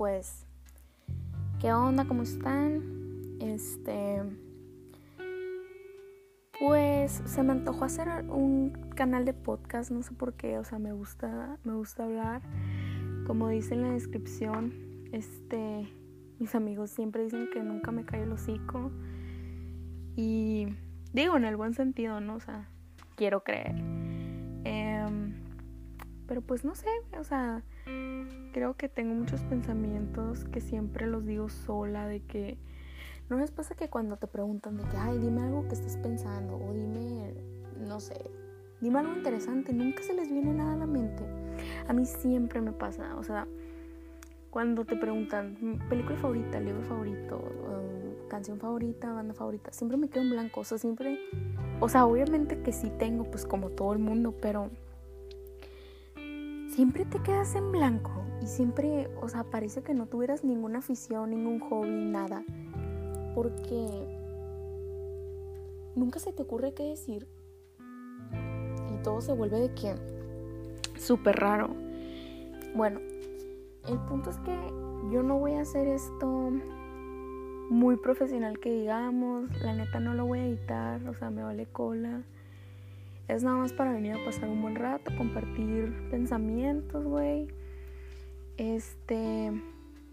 pues, ¿qué onda? ¿Cómo están? Este, pues se me antojó hacer un canal de podcast, no sé por qué, o sea, me gusta, me gusta hablar. Como dice en la descripción, este, mis amigos siempre dicen que nunca me cae el hocico. Y digo en el buen sentido, ¿no? O sea, quiero creer. Em, pero pues no sé, o sea, creo que tengo muchos pensamientos que siempre los digo sola, de que ¿no les pasa que cuando te preguntan de que, ay, dime algo que estás pensando o dime, no sé, dime algo interesante, nunca se les viene nada a la mente? A mí siempre me pasa, o sea, cuando te preguntan película favorita, libro favorito, um, canción favorita, banda favorita, siempre me quedo en blanco, o sea, siempre, o sea, obviamente que sí tengo, pues como todo el mundo, pero siempre te quedas en blanco y siempre, o sea, parece que no tuvieras ninguna afición, ningún hobby, nada. Porque nunca se te ocurre qué decir. Y todo se vuelve de que súper raro. Bueno, el punto es que yo no voy a hacer esto muy profesional que digamos. La neta no lo voy a editar, o sea, me vale cola. Es nada más para venir a pasar un buen rato, compartir pensamientos, güey. Este,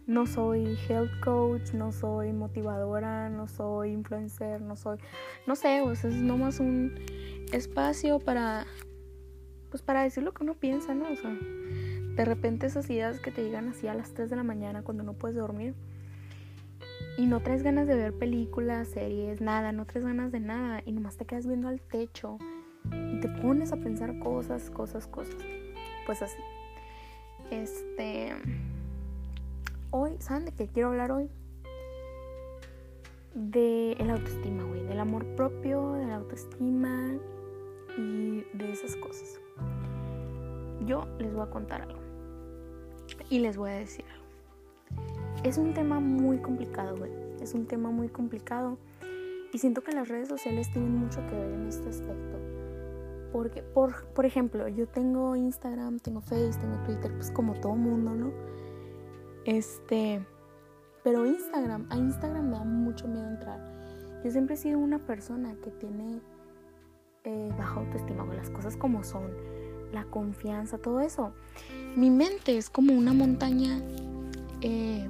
no soy health coach, no soy motivadora, no soy influencer, no soy, no sé, sea, es nomás un espacio para, pues para decir lo que uno piensa, ¿no? O sea, de repente esas ideas que te llegan así a las 3 de la mañana cuando no puedes dormir y no traes ganas de ver películas, series, nada, no traes ganas de nada y nomás te quedas viendo al techo y te pones a pensar cosas, cosas, cosas. Pues así. Este. Hoy, ¿saben de qué quiero hablar hoy? De el autoestima, güey. Del amor propio, de la autoestima y de esas cosas. Yo les voy a contar algo. Y les voy a decir algo. Es un tema muy complicado, güey. Es un tema muy complicado. Y siento que las redes sociales tienen mucho que ver en este aspecto. Porque, por, por ejemplo, yo tengo Instagram, tengo Facebook, tengo Twitter, pues como todo mundo, ¿no? Este, pero Instagram, a Instagram me da mucho miedo entrar. Yo siempre he sido una persona que tiene eh, baja autoestima, las cosas como son, la confianza, todo eso. Mi mente es como una montaña, eh,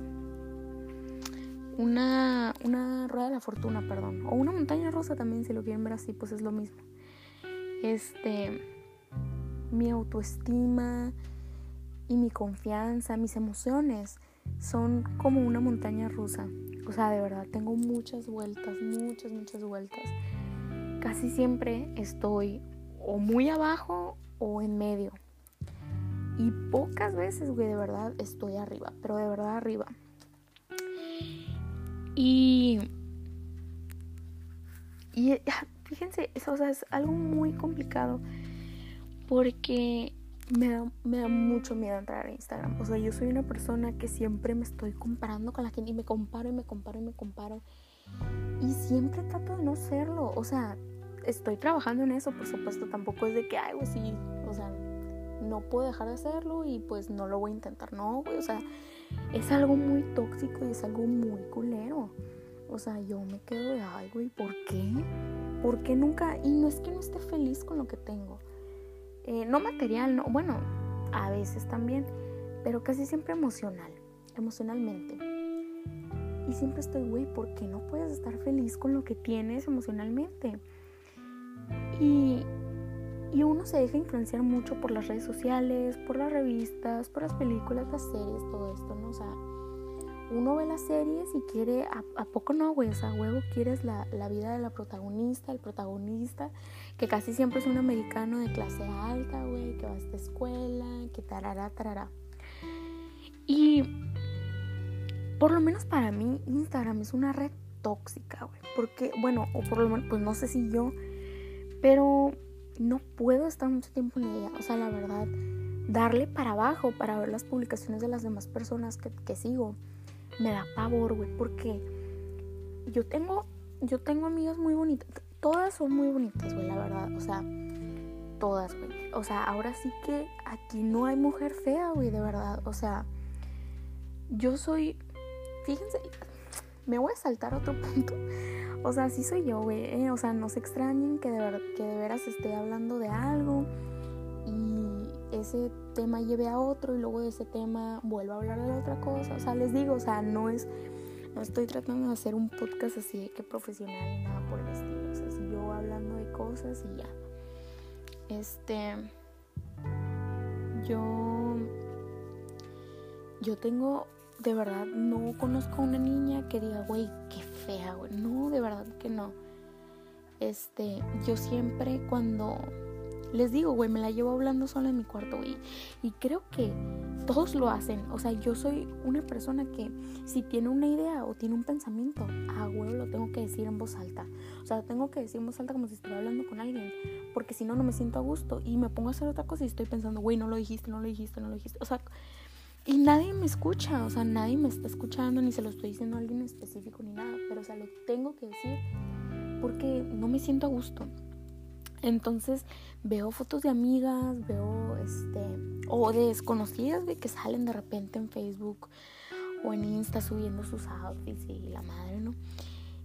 una, una rueda de la fortuna, perdón, o una montaña rosa también, si lo quieren ver así, pues es lo mismo este, mi autoestima y mi confianza, mis emociones son como una montaña rusa. O sea, de verdad, tengo muchas vueltas, muchas, muchas vueltas. Casi siempre estoy o muy abajo o en medio. Y pocas veces, güey, de verdad estoy arriba, pero de verdad arriba. Y... Y fíjense, eso es algo muy complicado porque me da, me da mucho miedo entrar a Instagram. O sea, yo soy una persona que siempre me estoy comparando con la gente y me comparo y me comparo y me comparo. Y siempre trato de no serlo. O sea, estoy trabajando en eso, por supuesto. Tampoco es de que, ay, güey, sí. O sea, no puedo dejar de hacerlo y pues no lo voy a intentar. No, güey. O sea, es algo muy tóxico y es algo muy culero. O sea, yo me quedo de, ay, güey, ¿por qué? ¿Por qué nunca? Y no es que no esté feliz con lo que tengo. Eh, no material, no, bueno, a veces también, pero casi siempre emocional, emocionalmente. Y siempre estoy, güey, ¿por qué no puedes estar feliz con lo que tienes emocionalmente? Y, y uno se deja influenciar mucho por las redes sociales, por las revistas, por las películas, las series, todo esto, ¿no? O sea, uno ve las series y quiere, ¿a, poco no, güey? O sea, huevo, quieres la, vida de la protagonista, el protagonista, que casi siempre es un americano de clase alta, güey, que va a esta escuela, que tarará, tarará. Y por lo menos para mí, Instagram es una red tóxica, güey. Porque, bueno, o por lo menos, pues no sé si yo, pero no puedo estar mucho tiempo en ella. O sea, la verdad, darle para abajo para ver las publicaciones de las demás personas que, que sigo me da pavor, güey, porque yo tengo, yo tengo amigas muy bonitas, todas son muy bonitas, güey, la verdad, o sea, todas, güey, o sea, ahora sí que aquí no hay mujer fea, güey, de verdad, o sea, yo soy, fíjense, me voy a saltar otro punto. O sea, sí soy yo, güey. ¿eh? O sea, no se extrañen que de, ver, que de veras esté hablando de algo y ese tema lleve a otro y luego de ese tema vuelva a hablar de otra cosa. O sea, les digo, o sea, no es, no estoy tratando de hacer un podcast así de que profesional nada por el estilo. O sea, si yo hablando de cosas y ya. Este, yo, yo tengo de verdad no conozco a una niña que diga, güey, qué fea, güey. No, de verdad que no. Este, yo siempre cuando les digo, güey, me la llevo hablando sola en mi cuarto, güey. Y creo que todos lo hacen. O sea, yo soy una persona que si tiene una idea o tiene un pensamiento, ah, güey, lo tengo que decir en voz alta. O sea, tengo que decir en voz alta como si estuviera hablando con alguien. Porque si no, no me siento a gusto. Y me pongo a hacer otra cosa y estoy pensando, güey, no lo dijiste, no lo dijiste, no lo dijiste. O sea, y nadie me escucha, o sea, nadie me está escuchando, ni se lo estoy diciendo a alguien específico ni nada, pero o sea, lo tengo que decir porque no me siento a gusto. Entonces veo fotos de amigas, veo este, o de desconocidas de que salen de repente en Facebook o en Insta subiendo sus outfits y la madre, ¿no?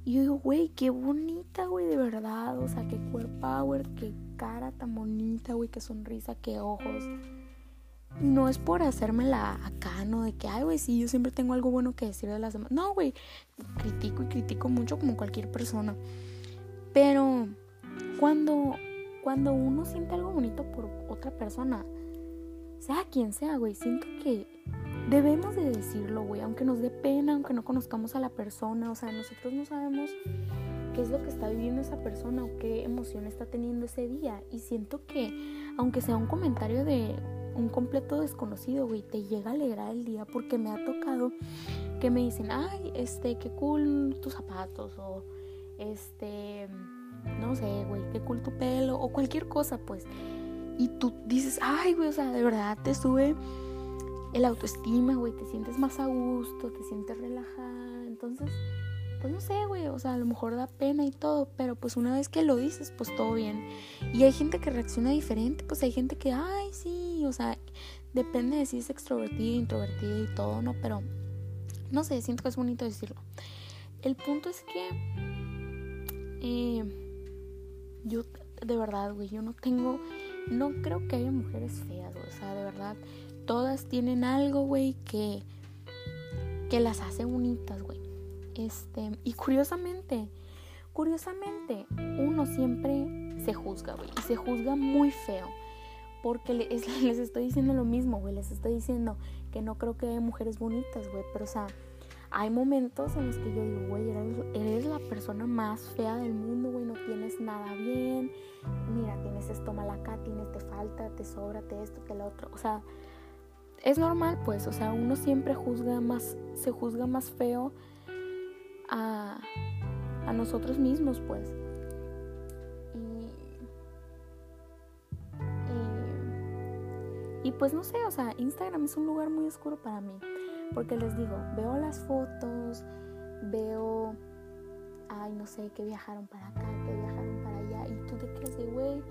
Y yo digo, güey, qué bonita, güey, de verdad, o sea, qué core power, qué cara tan bonita, güey, qué sonrisa, qué ojos no es por hacérmela acá, ¿no? De que, ay, güey, sí, yo siempre tengo algo bueno que decir de las demás. No, güey, critico y critico mucho como cualquier persona. Pero cuando, cuando uno siente algo bonito por otra persona, sea quien sea, güey, siento que debemos de decirlo, güey, aunque nos dé pena, aunque no conozcamos a la persona, o sea, nosotros no sabemos qué es lo que está viviendo esa persona o qué emoción está teniendo ese día. Y siento que, aunque sea un comentario de un completo desconocido, güey, te llega a alegrar el día porque me ha tocado que me dicen, ay, este, qué cool tus zapatos o este, no sé, güey, qué cool tu pelo o cualquier cosa, pues. Y tú dices, ay, güey, o sea, de verdad te sube el autoestima, güey, te sientes más a gusto, te sientes relajada. Entonces, pues no sé, güey, o sea, a lo mejor da pena y todo, pero pues una vez que lo dices, pues todo bien. Y hay gente que reacciona diferente, pues hay gente que, ay, sí, o sea, depende de si es extrovertida, introvertida y todo, ¿no? Pero, no sé, siento que es bonito decirlo. El punto es que eh, yo, de verdad, güey, yo no tengo, no creo que haya mujeres feas, o sea, de verdad, todas tienen algo, güey, que, que las hace bonitas, güey. Este, y curiosamente, curiosamente, uno siempre se juzga, güey, y se juzga muy feo. Porque les estoy diciendo lo mismo, güey, les estoy diciendo que no creo que haya mujeres bonitas, güey, pero o sea, hay momentos en los que yo digo, güey, eres, la persona más fea del mundo, güey, no tienes nada bien. Mira, tienes esto mal acá, tienes, te falta, te sobra, te esto, te lo otro. O sea, es normal, pues, o sea, uno siempre juzga más, se juzga más feo a, nosotros mismos, pues. Y, y, pues no sé, o sea, Instagram es un lugar muy oscuro para mí. Porque les digo, veo las fotos, veo, ay, no sé, que viajaron para acá, que viajaron para allá. Y tú te quedas de, güey,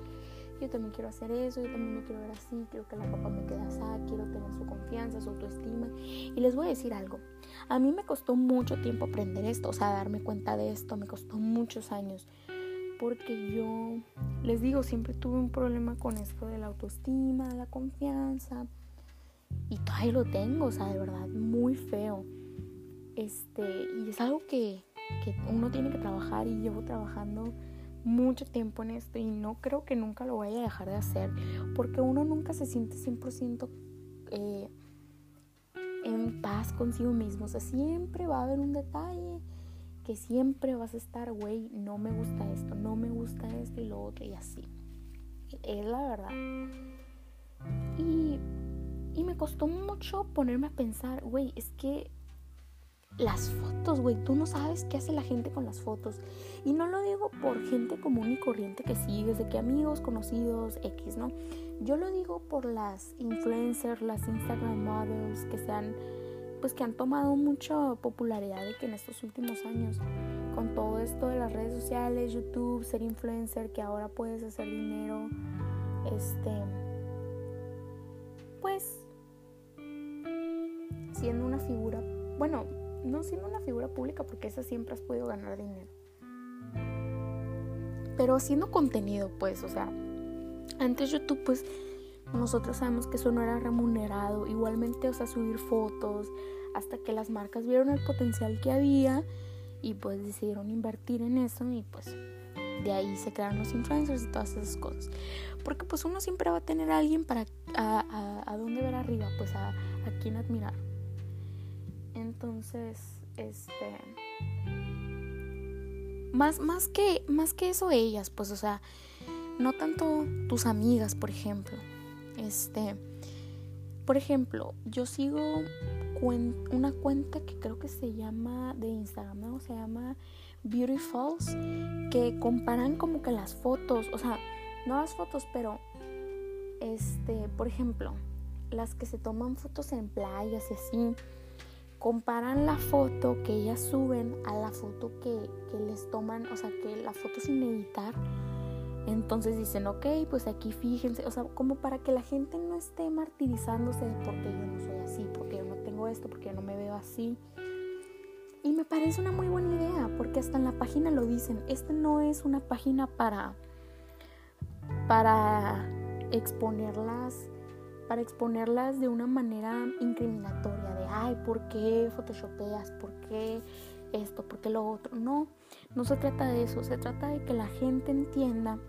yo también quiero hacer eso, yo también me quiero ver así, quiero que la papá me quede así, quiero tener su confianza, su autoestima. Y les voy a decir algo, a mí me costó mucho tiempo aprender esto, o sea, darme cuenta de esto, me costó muchos años. Porque yo, les digo, siempre tuve un problema con esto de la autoestima, la confianza. Y todavía lo tengo, o sea, de verdad, muy feo. Este, y es algo que, que uno tiene que trabajar y llevo trabajando mucho tiempo en esto y no creo que nunca lo vaya a dejar de hacer porque uno nunca se siente 100% eh, en paz consigo mismo. O sea, siempre va a haber un detalle que siempre vas a estar, güey, no me gusta esto, no me gusta esto y lo otro y así. Es la verdad. Y, y me costó mucho ponerme a pensar, güey, es que las fotos, güey. Tú no sabes qué hace la gente con las fotos. Y no lo digo por gente común y corriente que sigues, de que amigos, conocidos, X, ¿no? Yo lo digo por las influencers, las Instagram models que se han, pues que han tomado mucha popularidad de que en estos últimos años, con todo esto de las redes sociales, YouTube, ser influencer, que ahora puedes hacer dinero, este, pues siendo una figura, bueno, no siendo una figura pública porque esa siempre has podido ganar dinero. Pero haciendo contenido, pues, o sea, antes YouTube, pues, nosotros sabemos que eso no era remunerado. Igualmente, o sea, subir fotos, hasta que las marcas vieron el potencial que había y pues decidieron invertir en eso y pues de ahí se crearon los influencers y todas esas cosas. Porque pues uno siempre va a tener a alguien para a, dónde ver arriba, pues a quién admirar. Entonces, este más, más que más que eso ellas, pues o sea, no tanto tus amigas, por ejemplo. Este, por ejemplo, yo sigo una cuenta que creo que se llama de Instagram, ¿no? Se llama Beautifuls, que comparan como que las fotos, o sea, no las fotos, pero este, por ejemplo, las que se toman fotos en playas y así, comparan la foto que ellas suben a la foto que, que les toman, o sea, que la foto sin editar entonces dicen, ok, pues aquí fíjense, o sea, como para que la gente no esté martirizándose de porque yo no soy así, porque yo no tengo esto, porque yo no me veo así. Y me parece una muy buena idea, porque hasta en la página lo dicen, esta no es una página para, para exponerlas, para exponerlas de una manera incriminatoria, ay, ¿por qué photoshopeas? ¿Por qué esto? ¿Por qué lo otro? No, no se trata de eso, se trata de que la gente entienda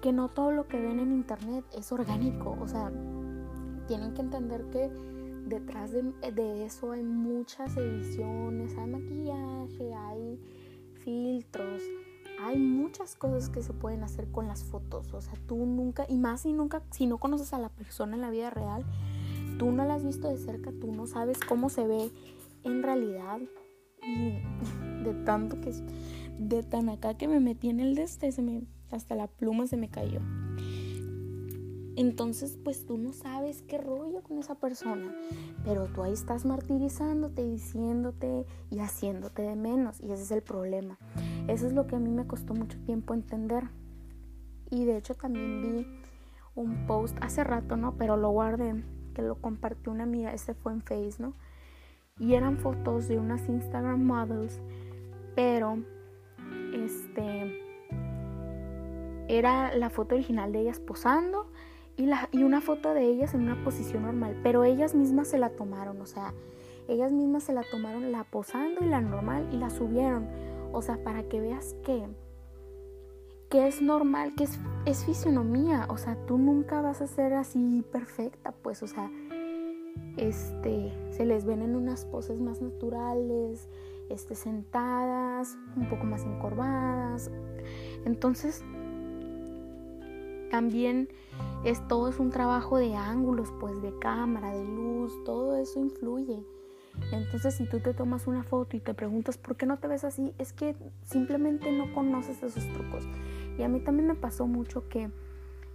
que no todo lo que ven en internet es orgánico, o sea, tienen que entender que detrás de, eso hay muchas ediciones, hay maquillaje, hay filtros, hay muchas cosas que se pueden hacer con las fotos, o sea, tú nunca, y más si nunca, si no conoces a la persona en la vida real, tú no la has visto de cerca, tú no sabes cómo se ve en realidad, y de tanto que, de tan acá que me metí en el de este, se me hasta la pluma se me cayó. Entonces, pues tú no sabes qué rollo con esa persona, pero tú ahí estás martirizándote, diciéndote y haciéndote de menos, y ese es el problema. Eso es lo que a mí me costó mucho tiempo entender. Y de hecho también vi un post hace rato, ¿no? Pero lo guardé, que lo compartió una amiga, ese fue en Face, ¿no? Y eran fotos de unas Instagram models, pero este era la foto original de ellas posando y, la, y una foto de ellas en una posición normal, pero ellas mismas se la tomaron, o sea, ellas mismas se la tomaron la posando y la normal y la subieron, o sea, para que veas que que es normal, que es, es fisionomía, o sea, tú nunca vas a ser así perfecta, pues, o sea, este, se les ven en unas poses más naturales, este, sentadas, un poco más encorvadas, entonces también es todo es un trabajo de ángulos, pues de cámara, de luz, todo eso influye. Entonces, si tú te tomas una foto y te preguntas por qué no te ves así, es que simplemente no conoces esos trucos. Y a mí también me pasó mucho que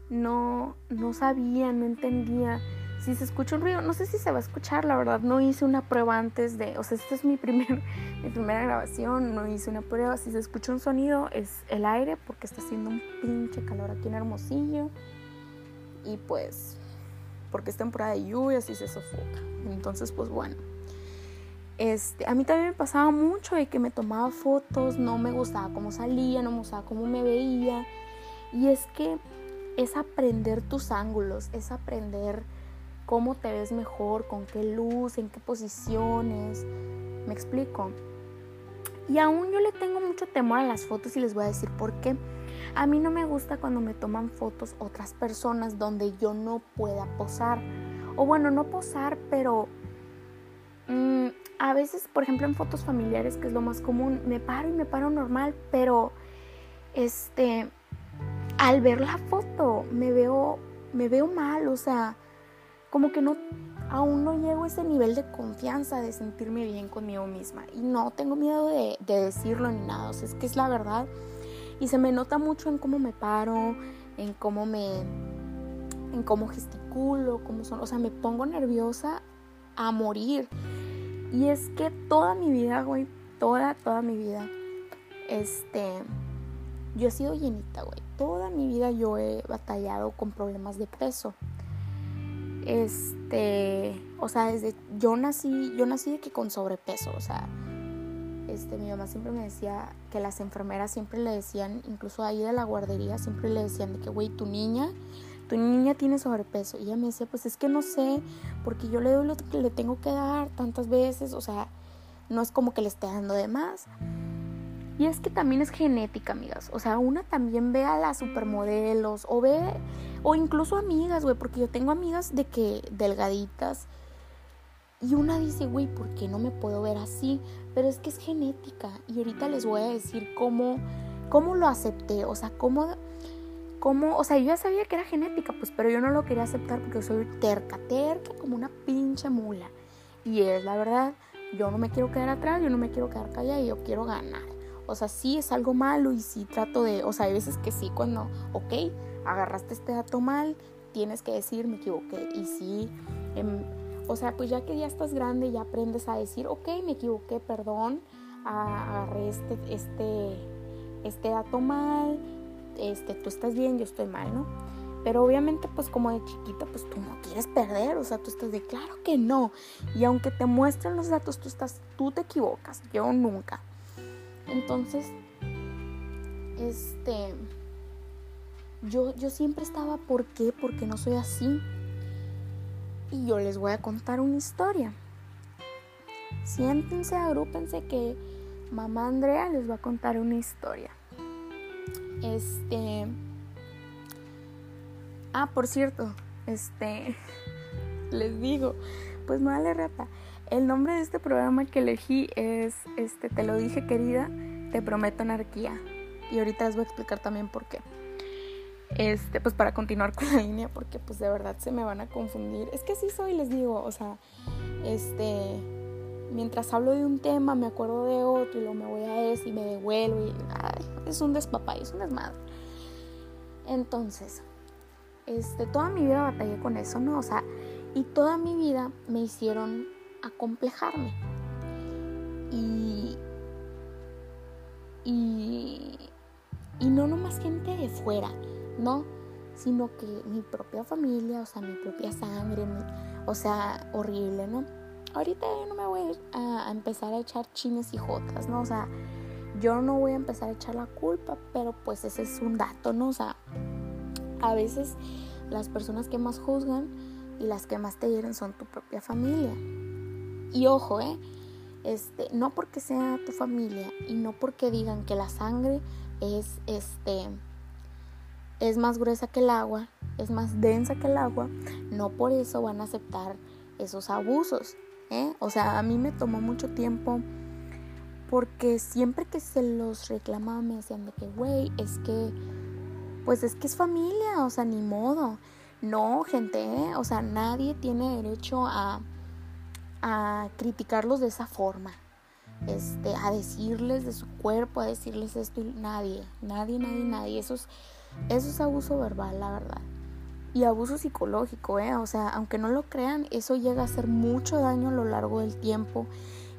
no, no sabía, no entendía si se escucha un ruido, no sé si se va a escuchar, la verdad, no hice una prueba antes de, o sea, esta es mi, primer, mi primera grabación, no hice una prueba, si se escucha un sonido es el aire porque está haciendo un pinche calor aquí en Hermosillo. Y pues porque es temporada de lluvias y se sofoca, entonces pues bueno. Este, a mí también me pasaba mucho de que me tomaba fotos, no me gustaba cómo salía, no me gustaba cómo me veía. Y es que es aprender tus ángulos, es aprender cómo te ves mejor, con qué luz, en qué posiciones. ¿Me explico? Y aún yo le tengo mucho temor a las fotos y les voy a decir por qué. A mí no me gusta cuando me toman fotos otras personas donde yo no pueda posar. O bueno, no posar, pero mm, a veces, por ejemplo, en fotos familiares, que es lo más común, me paro y me paro normal, pero este, al ver la foto me veo, me veo mal, o sea, como que no, aún no llego a ese nivel de confianza de sentirme bien conmigo misma. Y no tengo miedo de, decirlo ni nada, o sea, es que es la verdad. Y se me nota mucho en cómo me paro, en cómo me, en cómo gesticulo, cómo son, o sea, me pongo nerviosa a morir. Y es que toda mi vida, güey, toda, toda mi vida, este, yo he sido llenita, güey. Toda mi vida yo he batallado con problemas de peso. Este, o sea, desde yo nací, yo nací de que con sobrepeso, o sea, este, mi mamá siempre me decía que las enfermeras siempre le decían, incluso ahí de la guardería, siempre le decían de que, güey, tu niña, tu niña tiene sobrepeso. Y ella me decía, pues es que no sé, porque yo le doy lo que le tengo que dar tantas veces, o sea, no es como que le esté dando de más. Y es que también es genética, amigas. O sea, una también ve a las supermodelos o ve, o incluso amigas, güey, porque yo tengo amigas de que delgaditas. Y una dice, güey, ¿por qué no me puedo ver así? Pero es que es genética. Y ahorita les voy a decir cómo, cómo lo acepté. O sea, cómo, cómo, o sea, yo ya sabía que era genética, pues, pero yo no lo quería aceptar porque soy terca, terca como una pinche mula. Y es la verdad, yo no me quiero quedar atrás, yo no me quiero quedar callada y yo quiero ganar. O sea, sí es algo malo y sí trato de, o sea, hay veces que sí cuando, ok, agarraste este dato mal, tienes que decir me equivoqué. Y sí, em, o sea, pues ya que ya estás grande, ya aprendes a decir, ok, me equivoqué, perdón, agarré este, este, este dato mal, este, tú estás bien, yo estoy mal, ¿no? Pero obviamente, pues como de chiquita, pues tú no quieres perder, o sea, tú estás de claro que no. Y aunque te muestren los datos, tú estás, tú te equivocas, yo nunca. Entonces, este, yo, yo siempre estaba, ¿por qué? Porque no soy así. Y yo les voy a contar una historia. Siéntense, agrúpense que mamá Andrea les va a contar una historia. Este. Ah, por cierto, este. Les digo, pues vale rata. El nombre de este programa que elegí es, este, te lo dije querida, te prometo anarquía. Y ahorita les voy a explicar también por qué. Este, pues para continuar con la línea, porque pues de verdad se me van a confundir. Es que así soy, les digo, o sea, este, mientras hablo de un tema me acuerdo de otro y luego me voy a ese y me devuelvo y ay, es un despapay, es un desmadre. Entonces, este, toda mi vida batallé con eso, ¿no? O sea, y toda mi vida me hicieron acomplejarme. Y, y, y no nomás gente de fuera, ¿no? Sino que mi propia familia, o sea, mi propia sangre, o sea, horrible, ¿no? Ahorita no me voy a, a empezar a echar chines y jotas, ¿no? O sea, yo no voy a empezar a echar la culpa, pero pues ese es un dato, ¿no? O sea, a veces las personas que más juzgan y las que más te hieren son tu propia familia. Y ojo, ¿eh? Este, no porque sea tu familia y no porque digan que la sangre es este es más gruesa que el agua, es más densa que el agua, no por eso van a aceptar esos abusos. ¿Eh? O sea, a mí me tomó mucho tiempo porque siempre que se los reclamaba me decían de que, güey, es que, pues es que es familia, o sea, ni modo. No, gente, ¿eh? o sea, nadie tiene derecho a, a criticarlos de esa forma. Este, a decirles de su cuerpo, a decirles esto, nadie, nadie, nadie, nadie. Eso es, eso es abuso verbal, la verdad. Y abuso psicológico, ¿eh? O sea, aunque no lo crean, eso llega a hacer mucho daño a lo largo del tiempo.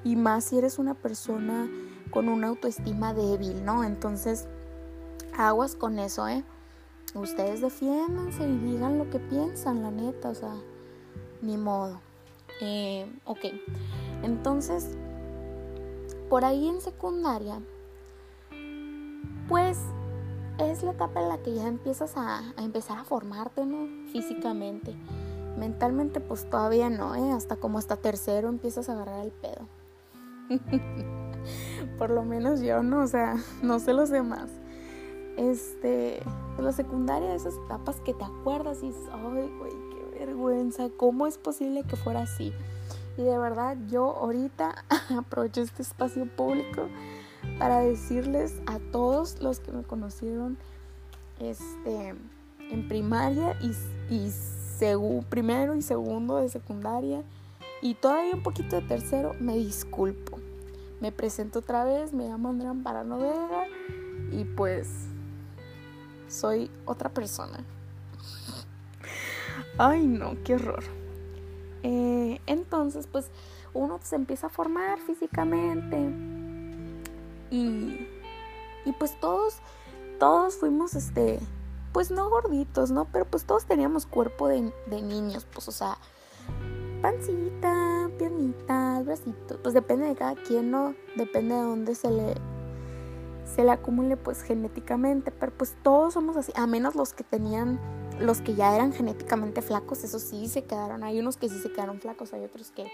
Y más si eres una persona con una autoestima débil, ¿no? Entonces, aguas con eso, ¿eh? Ustedes defiéndanse y digan lo que piensan, la neta, o sea, ni modo. Eh, ok, entonces, por ahí en secundaria, pues es la etapa en la que ya empiezas a, empezar a formarte, ¿no? Físicamente. Mentalmente pues todavía no, ¿eh? Hasta como hasta tercero empiezas a agarrar el pedo. Por lo menos yo no, o sea, no sé los demás. Este, la secundaria, esas etapas que te acuerdas y dices, ay, güey, qué vergüenza, ¿cómo es posible que fuera así? Y de verdad, yo ahorita aprovecho este espacio público para decirles a todos los que me conocieron este, en primaria y, y primero y segundo de secundaria y todavía un poquito de tercero, me disculpo. Me presento otra vez, me llamo Andrea Amparano Vega y pues soy otra persona. Ay no, qué horror. Eh, entonces pues uno se empieza a formar físicamente y, y pues todos, todos fuimos, este, pues no gorditos, ¿no? Pero pues todos teníamos cuerpo de, de niños, pues o sea, pancita, piernita, bracito. Pues depende de cada quien, ¿no? Depende de dónde se le se le acumule pues genéticamente, pero pues todos somos así, a menos los que tenían, los que ya eran genéticamente flacos, eso sí se quedaron, hay unos que sí se quedaron flacos, hay otros que,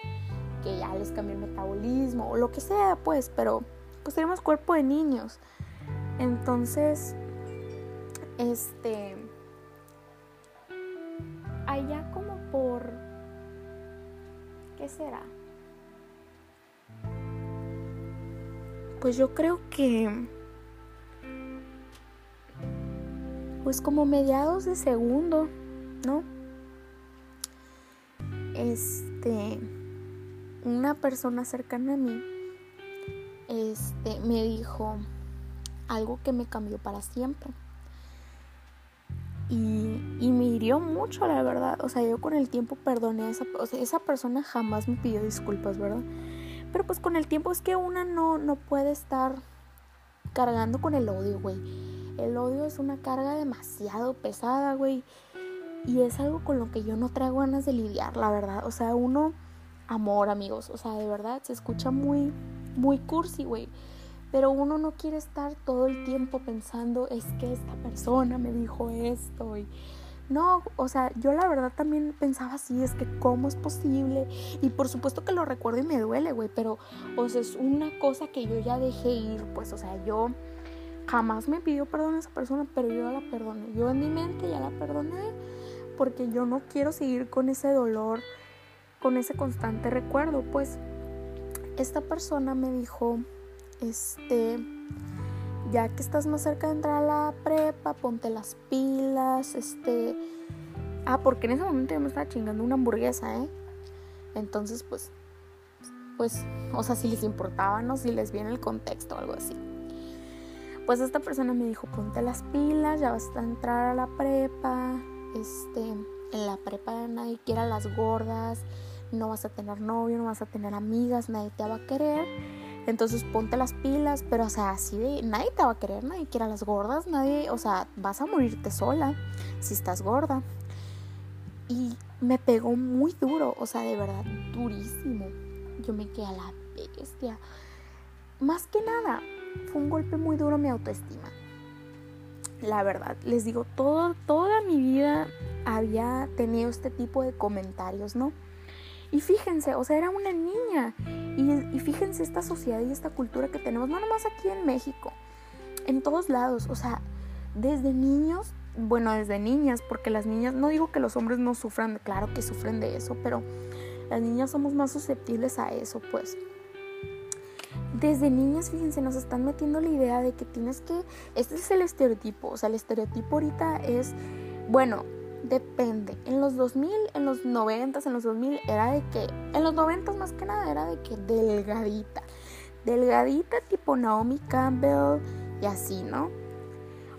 que ya les cambió el metabolismo o lo que sea, pues, pero pues tenemos cuerpo de niños. Entonces, este, allá como por, ¿qué será? Pues yo creo que pues como mediados de segundo, ¿no? Este, una persona cercana a mí, este, me dijo algo que me cambió para siempre. Y, me hirió mucho, la verdad. O sea, yo con el tiempo perdoné a esa, o sea, esa persona jamás me pidió disculpas, ¿verdad? Pero pues con el tiempo es que una no, no puede estar cargando con el odio, güey. El odio es una carga demasiado pesada, güey. Y es algo con lo que yo no traigo ganas de lidiar, la verdad. O sea, uno, amor, amigos. O sea, de verdad, se escucha muy, muy cursi, güey. Pero uno no quiere estar todo el tiempo pensando, es que esta persona me dijo esto. Y no, o sea, yo la verdad también pensaba así, es que cómo es posible. Y por supuesto que lo recuerdo y me duele, güey. Pero, o sea, es una cosa que yo ya dejé ir, pues, o sea, yo jamás me pidió perdón a esa persona, pero yo la perdoné. Yo en mi mente ya la perdoné porque yo no quiero seguir con ese dolor, con ese constante recuerdo. Pues esta persona me dijo, este, ya que estás más cerca de entrar a la prepa, ponte las pilas, este... Ah, porque en ese momento yo me estaba chingando una hamburguesa, ¿eh? Entonces, pues, pues, o sea, si les importaba, ¿no? Si les viene el contexto o algo así pues esta persona me dijo, ponte las pilas, ya vas a entrar a la prepa, este, en la prepa nadie quiere a las gordas, no vas a tener novio, no vas a tener amigas, nadie te va a querer. Entonces ponte las pilas, pero o sea, así de nadie te va a querer, nadie quiere a las gordas, nadie, o sea, vas a morirte sola si estás gorda. Y me pegó muy duro, o sea, de verdad, durísimo. Yo me quedé a la bestia. Más que nada, fue un golpe muy duro a mi autoestima. La verdad, les digo, todo, toda mi vida había tenido este tipo de comentarios, ¿no? Y fíjense, o sea, era una niña. Y, y, fíjense esta sociedad y esta cultura que tenemos, no nomás aquí en México, en todos lados. O sea, desde niños, bueno, desde niñas, porque las niñas, no digo que los hombres no sufran, claro que sufren de eso, pero las niñas somos más susceptibles a eso, pues desde niñas, fíjense, nos están metiendo la idea de que tienes que, este es el estereotipo, o sea, el estereotipo ahorita es, bueno, depende, en los 2000, en los 90, en los 2000 era de que, en los 90 más que nada era de que delgadita, delgadita tipo Naomi Campbell y así, ¿no?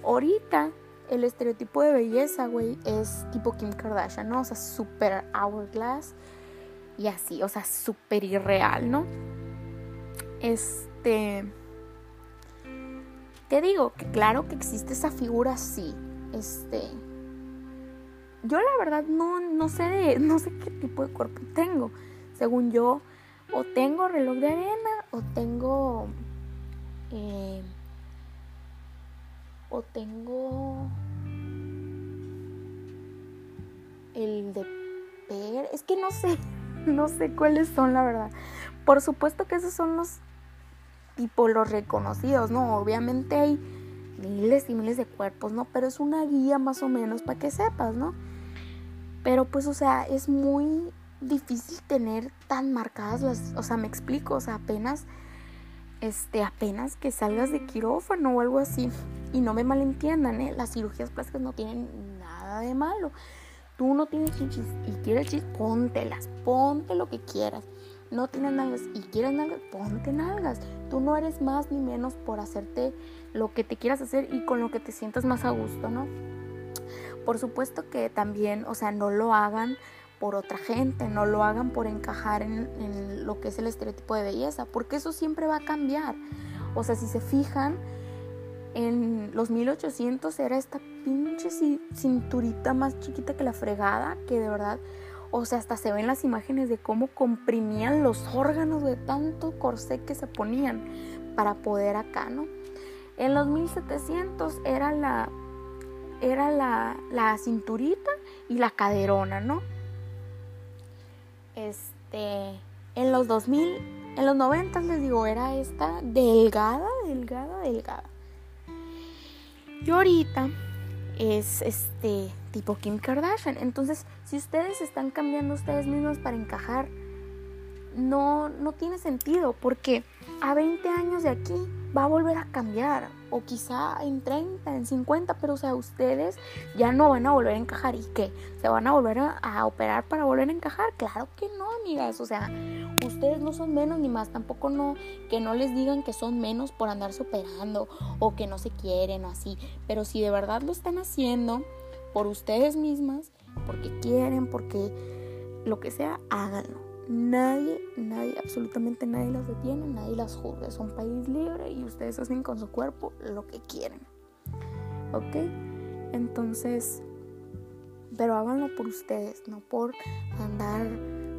Ahorita el estereotipo de belleza, güey, es tipo Kim Kardashian, ¿no? O sea, súper hourglass y así, o sea, súper irreal, ¿no? Este. Te digo que claro que existe esa figura, sí. Este. Yo la verdad no, no sé de. no sé qué tipo de cuerpo tengo. Según yo, o tengo reloj de arena, o tengo. Eh, o tengo. El de per. Es que no sé. No sé cuáles son, la verdad. Por supuesto que esos son los tipo los reconocidos, ¿no? Obviamente hay miles y miles de cuerpos, ¿no? Pero es una guía más o menos para que sepas, ¿no? Pero pues, o sea, es muy difícil tener tan marcadas las, o sea, me explico, o sea, apenas, este, apenas que salgas de quirófano o algo así. Y no me malentiendan, ¿eh? Las cirugías plásticas no tienen nada de malo. Tú no tienes chichis y quieres chichis, póntelas, ponte lo que quieras no tienes nalgas y quieres nalgas, ponte nalgas. Tú no eres más ni menos por hacerte lo que te quieras hacer y con lo que te sientas más a gusto, ¿no? Por supuesto que también, o sea, no lo hagan por otra gente, no lo hagan por encajar en, en lo que es el estereotipo de belleza, porque eso siempre va a cambiar. O sea, si se fijan, en los 1800 era esta pinche cinturita más chiquita que la fregada, que de verdad O sea, hasta se ven las imágenes de cómo comprimían los órganos de tanto corsé que se ponían para poder acá, ¿no? En los 1700 era la era la, la cinturita y la caderona, ¿no? Este, en los 2000, en los 90 les digo, era esta delgada, delgada, delgada. Y ahorita es este tipo Kim Kardashian. Entonces, si ustedes están cambiando ustedes mismos para encajar, no, no tiene sentido porque a 20 años de aquí va a volver a cambiar o quizá en 30, en 50, pero o sea, ustedes ya no van a volver a encajar. Y qué, se van a volver a, operar para volver a encajar, claro que no, amigas, o sea, ustedes no son menos ni más, tampoco no que no les digan que son menos por andarse operando o que no se quieren o así, pero si de verdad lo están haciendo por ustedes mismas, porque quieren, porque lo que sea, háganlo Nadie, nadie, absolutamente nadie las detiene, nadie las juzga. Es un país libre y ustedes hacen con su cuerpo lo que quieren. ¿Ok? Entonces, pero háganlo por ustedes, no por andar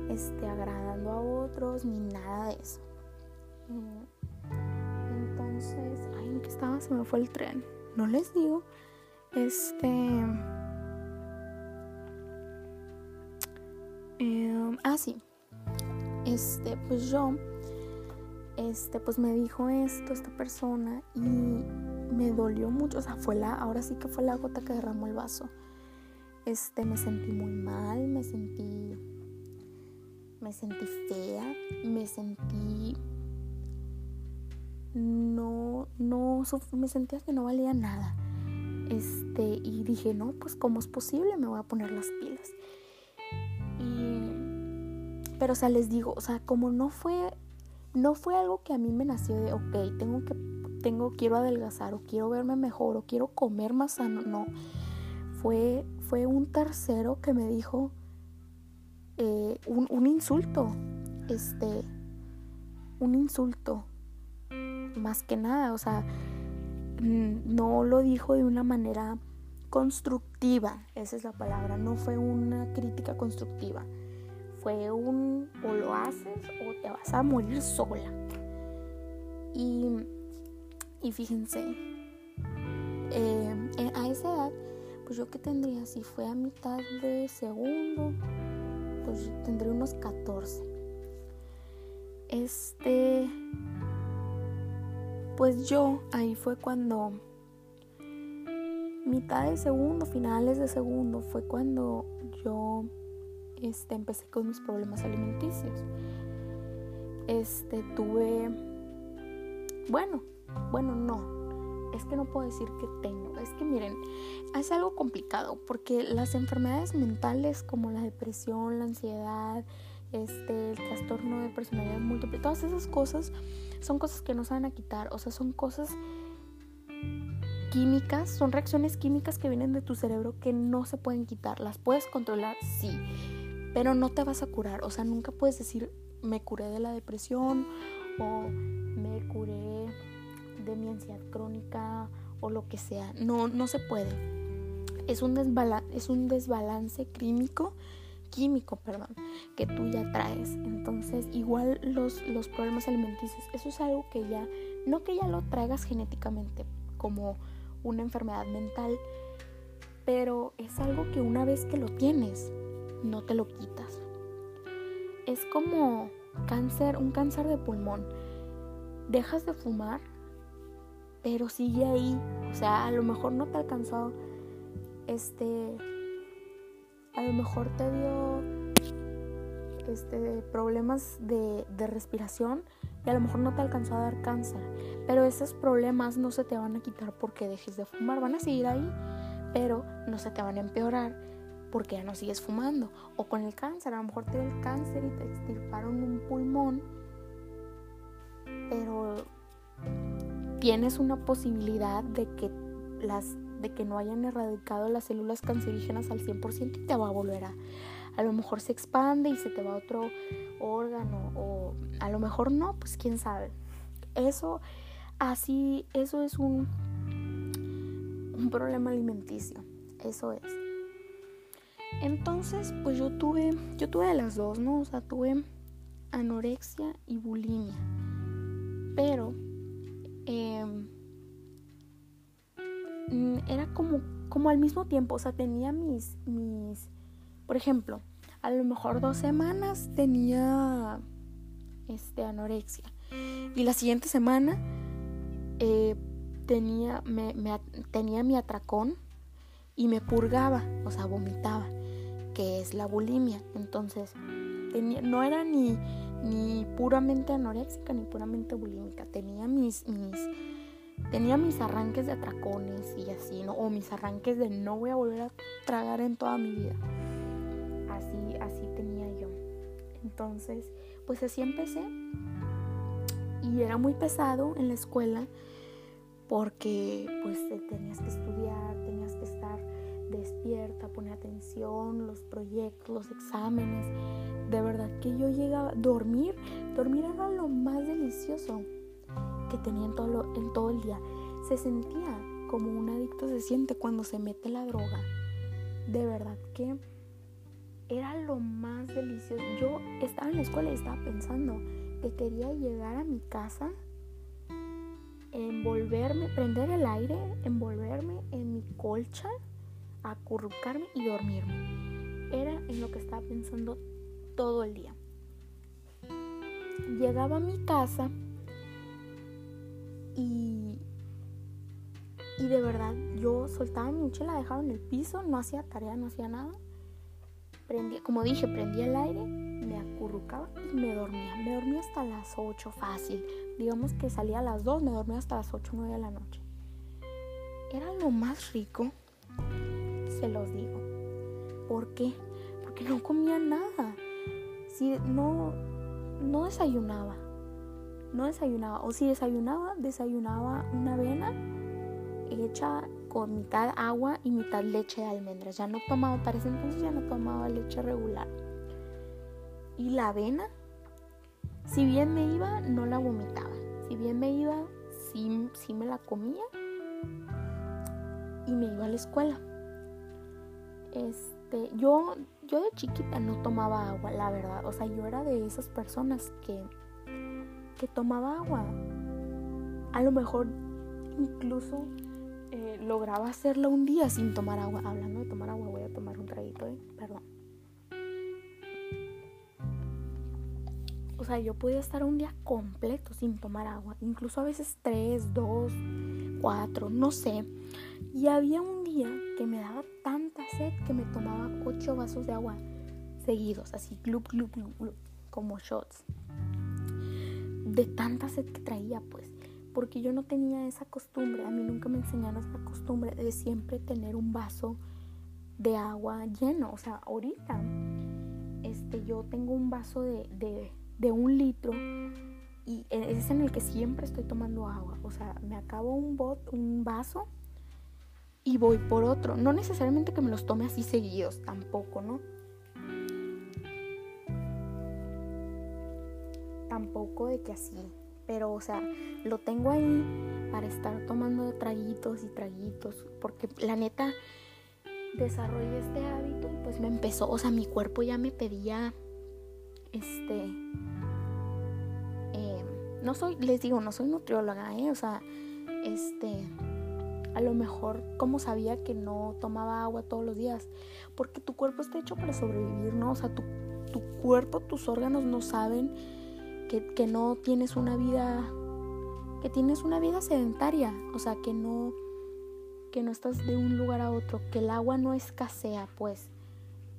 este, agradando a otros ni nada de eso. Mm, entonces, ay, ¿en qué estaba? Se me fue el tren. No les digo. Este. Eh, ah, sí este, pues yo, este, pues me dijo esto esta persona y me dolió mucho, o sea, fue la, ahora sí que fue la gota que derramó el vaso. Este, me sentí muy mal, me sentí, me sentí fea, me sentí, no, no, me sentía que no valía nada. Este, y dije, no, pues cómo es posible, me voy a poner las pilas. Pero, o sea, les digo, o sea, como no fue, no fue algo que a mí me nació de, ok, tengo que, tengo, quiero adelgazar o quiero verme mejor o quiero comer más sano, no. Fue, fue un tercero que me dijo eh, un, un insulto, este, un insulto, más que nada, o sea, no lo dijo de una manera constructiva, esa es la palabra, no fue una crítica constructiva fue un o lo haces o te vas a morir sola. Y, y fíjense, eh, a esa edad, pues yo que tendría, si fue a mitad de segundo, pues tendría unos 14. Este, pues yo ahí fue cuando mitad de segundo, finales de segundo, fue cuando yo este, empecé con mis problemas alimenticios. Este, tuve, bueno, bueno, no, es que no puedo decir que tengo, es que miren, es algo complicado porque las enfermedades mentales como la depresión, la ansiedad, este, el trastorno de personalidad múltiple, todas esas cosas son cosas que no se van a quitar, o sea, son cosas químicas, son reacciones químicas que vienen de tu cerebro que no se pueden quitar, las puedes controlar, sí, pero no te vas a curar, o sea, nunca puedes decir me curé de la depresión o me curé de mi ansiedad crónica o lo que sea. No, no se puede. Es un, es un desbalance químico, químico, perdón, que tú ya traes. Entonces, igual los, los problemas alimenticios, eso es algo que ya, no que ya lo traigas genéticamente como una enfermedad mental, pero es algo que una vez que lo tienes, no te lo quitas. Es como cáncer, un cáncer de pulmón. Dejas de fumar, pero sigue ahí. O sea, a lo mejor no te alcanzó este a lo mejor te dio este problemas de, de respiración y a lo mejor no te alcanzó a dar cáncer. Pero esos problemas no se te van a quitar porque dejes de fumar, van a seguir ahí, pero no se te van a empeorar porque ya no sigues fumando. O con el cáncer, a lo mejor te dio el cáncer y te extirparon un pulmón, pero tienes una posibilidad de que las de que no hayan erradicado las células cancerígenas al 100% y te va a volver a a lo mejor se expande y se te va otro órgano o a lo mejor no, pues quién sabe. Eso así eso es un un problema alimenticio. Eso es. Entonces, pues yo tuve, yo tuve las dos, ¿no? O sea, tuve anorexia y bulimia. Pero mm, era como, como al mismo tiempo, o sea, tenía mis, mis, por ejemplo, a lo mejor dos semanas tenía este, anorexia. Y la siguiente semana eh, tenía, me, tenía mi atracón y me purgaba, o sea, vomitaba, que es la bulimia. Entonces, tenía, no era ni, ni puramente anoréxica ni puramente bulímica. Tenía mis, mis, tenía mis arranques de atracones y así, ¿no? O mis arranques de no voy a volver a tragar en toda mi vida. Así, así tenía yo. Entonces, pues así empecé. Y era muy pesado en la escuela porque pues tenías que estudiar, tenías despierta, poner atención, los proyectos, los exámenes. De verdad que yo llegaba dormir, dormir era lo más delicioso que tenía en todo, en todo el día. Se sentía como un adicto se siente cuando se mete la droga. De verdad que era lo más delicioso. Yo estaba en la escuela y estaba pensando que quería llegar a mi casa, envolverme, prender el aire, envolverme en mi colcha, acurrucarme y dormirme. Era en lo que estaba pensando todo el día. Llegaba a mi casa y, y de verdad yo soltaba mi mochila, dejaba en el piso, no hacía tarea, no hacía nada como dije, prendía el aire, me acurrucaba y me dormía. Me dormía hasta las 8 fácil. Digamos que salía a las 2, me dormía hasta las 8 o 9 de la noche. Era lo más rico, se los digo. ¿Por qué? Porque no comía nada. Si no, no desayunaba. No desayunaba. O si desayunaba, desayunaba una avena hecha con mitad agua y mitad leche de almendras. Ya no tomaba, para ese entonces ya no tomaba leche regular. Y la avena, si bien me iba, no la vomitaba. Si bien me iba, sí, sí me la comía. Y me iba a la escuela. Este, yo, yo de chiquita no tomaba agua, la verdad. O sea, yo era de esas personas que, que tomaba agua. A lo mejor incluso eh, lograba hacerlo un día sin tomar agua. Hablando de tomar agua, voy a tomar un traguito, ¿eh? Perdón. O sea, yo podía estar un día completo sin tomar agua. Incluso a veces tres, dos, cuatro, no sé. Y había un día que me daba tanta sed que me tomaba ocho vasos de agua seguidos, así, glup, glup, glup, como shots. De tanta sed que traía, pues porque yo no tenía esa costumbre, a mí nunca me enseñaron esa costumbre de siempre tener un vaso de agua lleno, o sea, ahorita este, yo tengo un vaso de, de, un litro y es en el que siempre estoy tomando agua, o sea, me acabo un, bot, un vaso y voy por otro, no necesariamente que me los tome así seguidos, tampoco, ¿no? Tampoco de que así pero o sea, lo tengo ahí para estar tomando traguitos y traguitos, porque la neta desarrollé este hábito y pues me empezó, o sea, mi cuerpo ya me pedía, este, em, no soy, les digo, no soy nutrióloga, ¿eh? o sea, este, a lo mejor como sabía que no tomaba agua todos los días, porque tu cuerpo está hecho para sobrevivir, ¿no? O sea, tu, tu cuerpo, tus órganos no saben que, no tienes una vida, que tienes una vida sedentaria, o sea, que no, que no estás de un lugar a otro, que el agua no escasea, pues.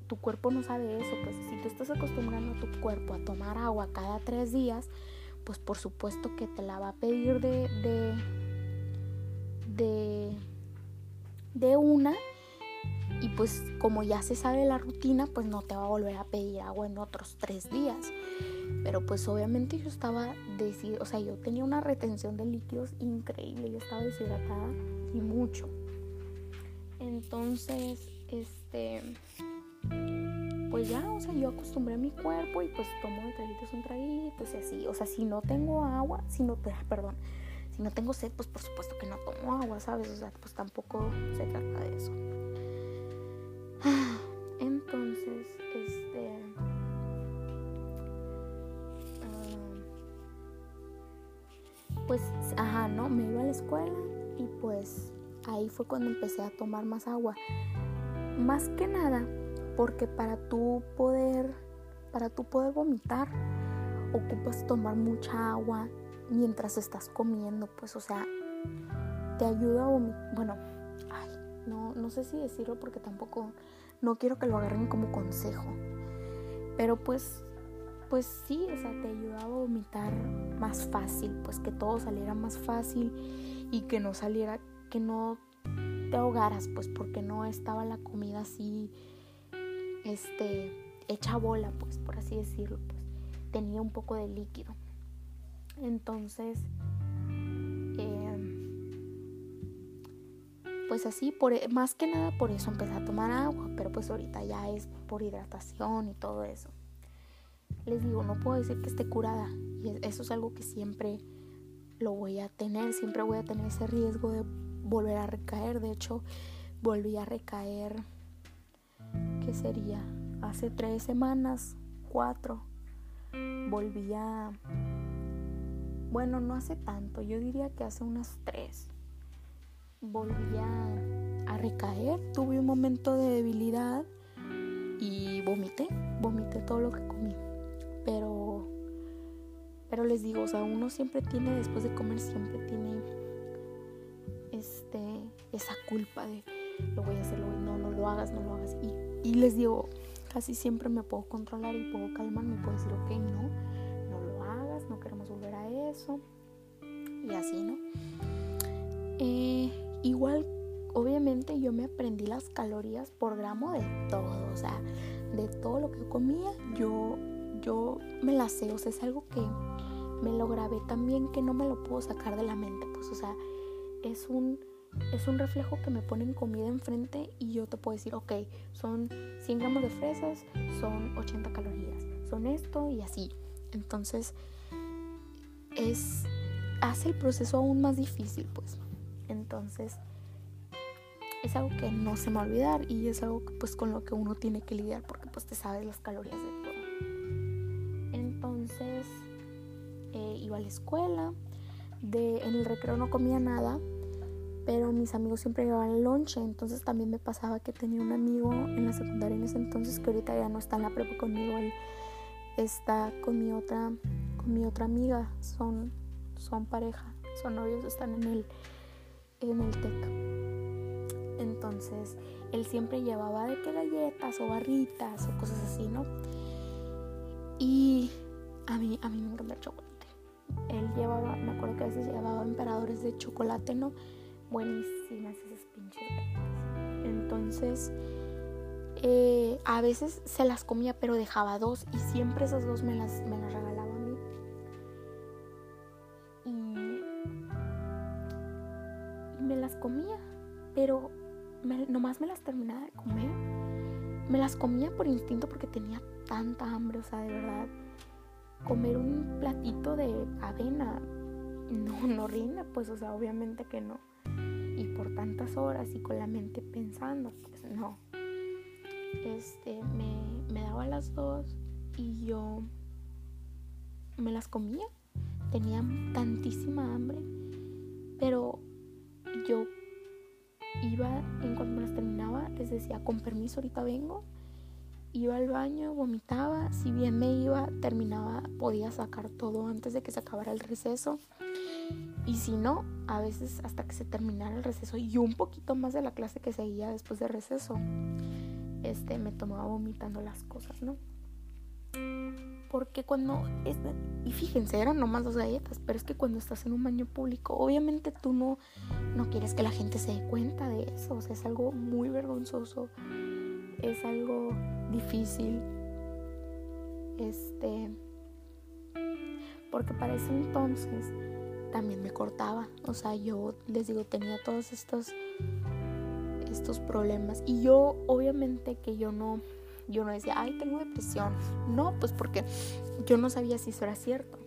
Tu cuerpo no sabe eso, pues. Si tú estás acostumbrando a tu cuerpo a tomar agua cada tres días, pues por supuesto que te la va a pedir de, de, de una y pues como ya se sabe la rutina, pues no te va a volver a pedir agua en otros tres días. Pero pues obviamente yo estaba o sea, yo tenía una retención de líquidos increíble, yo estaba deshidratada y mucho. Entonces, este, pues ya, o sea, yo acostumbré a mi cuerpo y pues tomo de traguitos un traguito y así. O sea, si no tengo agua, si no, perdón, no tengo sed, pues por supuesto que no tomo agua, ¿sabes? O sea, pues tampoco se trata de eso. Entonces, este... Ah, pues, ajá, ¿no? Me iba a la escuela y pues ahí fue cuando empecé a tomar más agua. Más que nada, porque para tú poder, para tú poder vomitar, ocupas tomar mucha agua mientras estás comiendo, pues o sea, te ayuda a vomitar, bueno, ay, no no sé si decirlo porque tampoco no quiero que lo agarren como consejo. Pero pues pues sí, o sea, te ayudaba a vomitar más fácil, pues que todo saliera más fácil y que no saliera, que no te ahogaras, pues porque no estaba la comida así, este, hecha bola, pues por así decirlo, pues tenía un poco de líquido. Entonces, em, pues así, por, más que nada por eso empecé a tomar agua, pero pues ahorita ya es por hidratación y todo eso les digo, no puedo decir que esté curada. Y eso es algo que siempre lo voy a tener, siempre voy a tener ese riesgo de volver a recaer. De hecho, volví a recaer, ¿qué sería? Hace tres semanas, cuatro. Volví a... Bueno, no hace tanto, yo diría que hace unas tres. Volví a, recaer, tuve un momento de debilidad y vomité, vomité todo lo que comí. Pero, pero les digo, o sea, uno siempre tiene, después de comer, siempre tiene este, esa culpa de lo voy a hacer, no, no lo hagas, no lo hagas. Y, y les digo, casi siempre me puedo controlar y puedo calmarme, puedo decir, ok, no Y así, ¿no? Eh, igual, obviamente yo me aprendí las calorías por gramo de todo, o sea, de todo lo que comía, yo yo me la sé, o sea, es algo que me lo grabé también que no me lo puedo sacar de la mente, pues, o sea, es un, es un reflejo que me ponen comida enfrente y yo te puedo decir, ok, son 100 gramos de fresas, son 80 calorías, son esto y así. Entonces, es, hace el proceso aún más difícil, pues. Entonces, es algo que no se me va a olvidar y es algo pues con lo que uno tiene que lidiar porque pues te sabes las calorías de todo. Entonces eh, iba a la escuela, de, en el recreo no comía nada, pero mis amigos siempre llevaban lonche, entonces también me pasaba que tenía un amigo en la secundaria en ese entonces que ahorita ya no está en la prepa conmigo, él está con mi otra, mi otra amiga, son, son pareja, son novios, están en el, en el TEC. Entonces, él siempre llevaba de que galletas o barritas o cosas así, ¿no? Y a mí, a mí me encanta el chocolate. Él llevaba, me acuerdo que a veces llevaba emperadores de chocolate, ¿no? Buenísimas esas pinches. Entonces, eh, a veces se las comía, pero dejaba dos y siempre esas dos me las, me las regalaba comía, pero nomás me las terminaba de comer. Me las comía por instinto porque tenía tanta hambre, o sea, de verdad, comer un platito de avena no, no rinde, pues, o sea, obviamente que no. Y por tantas horas y con la mente pensando, pues no. Este, me, me daba las dos y yo me las comía. Tenía tantísima hambre, pero yo iba, en cuanto me las terminaba, les decía, con permiso, ahorita vengo iba al baño, vomitaba, si bien me iba, terminaba, podía sacar todo antes de que se acabara el receso. Y si no, a veces hasta que se terminara el receso y un poquito más de la clase que seguía después del receso, este, me tomaba vomitando las cosas, ¿no? Porque cuando, y fíjense, eran nomás dos galletas, pero es que cuando estás en un baño público, obviamente tú no, no quieres que la gente se dé cuenta de eso, o sea, es algo muy vergonzoso es algo difícil. Este, porque para ese entonces también me cortaba, o sea, yo les digo, tenía todos estos estos problemas y yo obviamente que yo no yo no decía, "Ay, tengo depresión." No, pues porque yo no sabía si eso era cierto.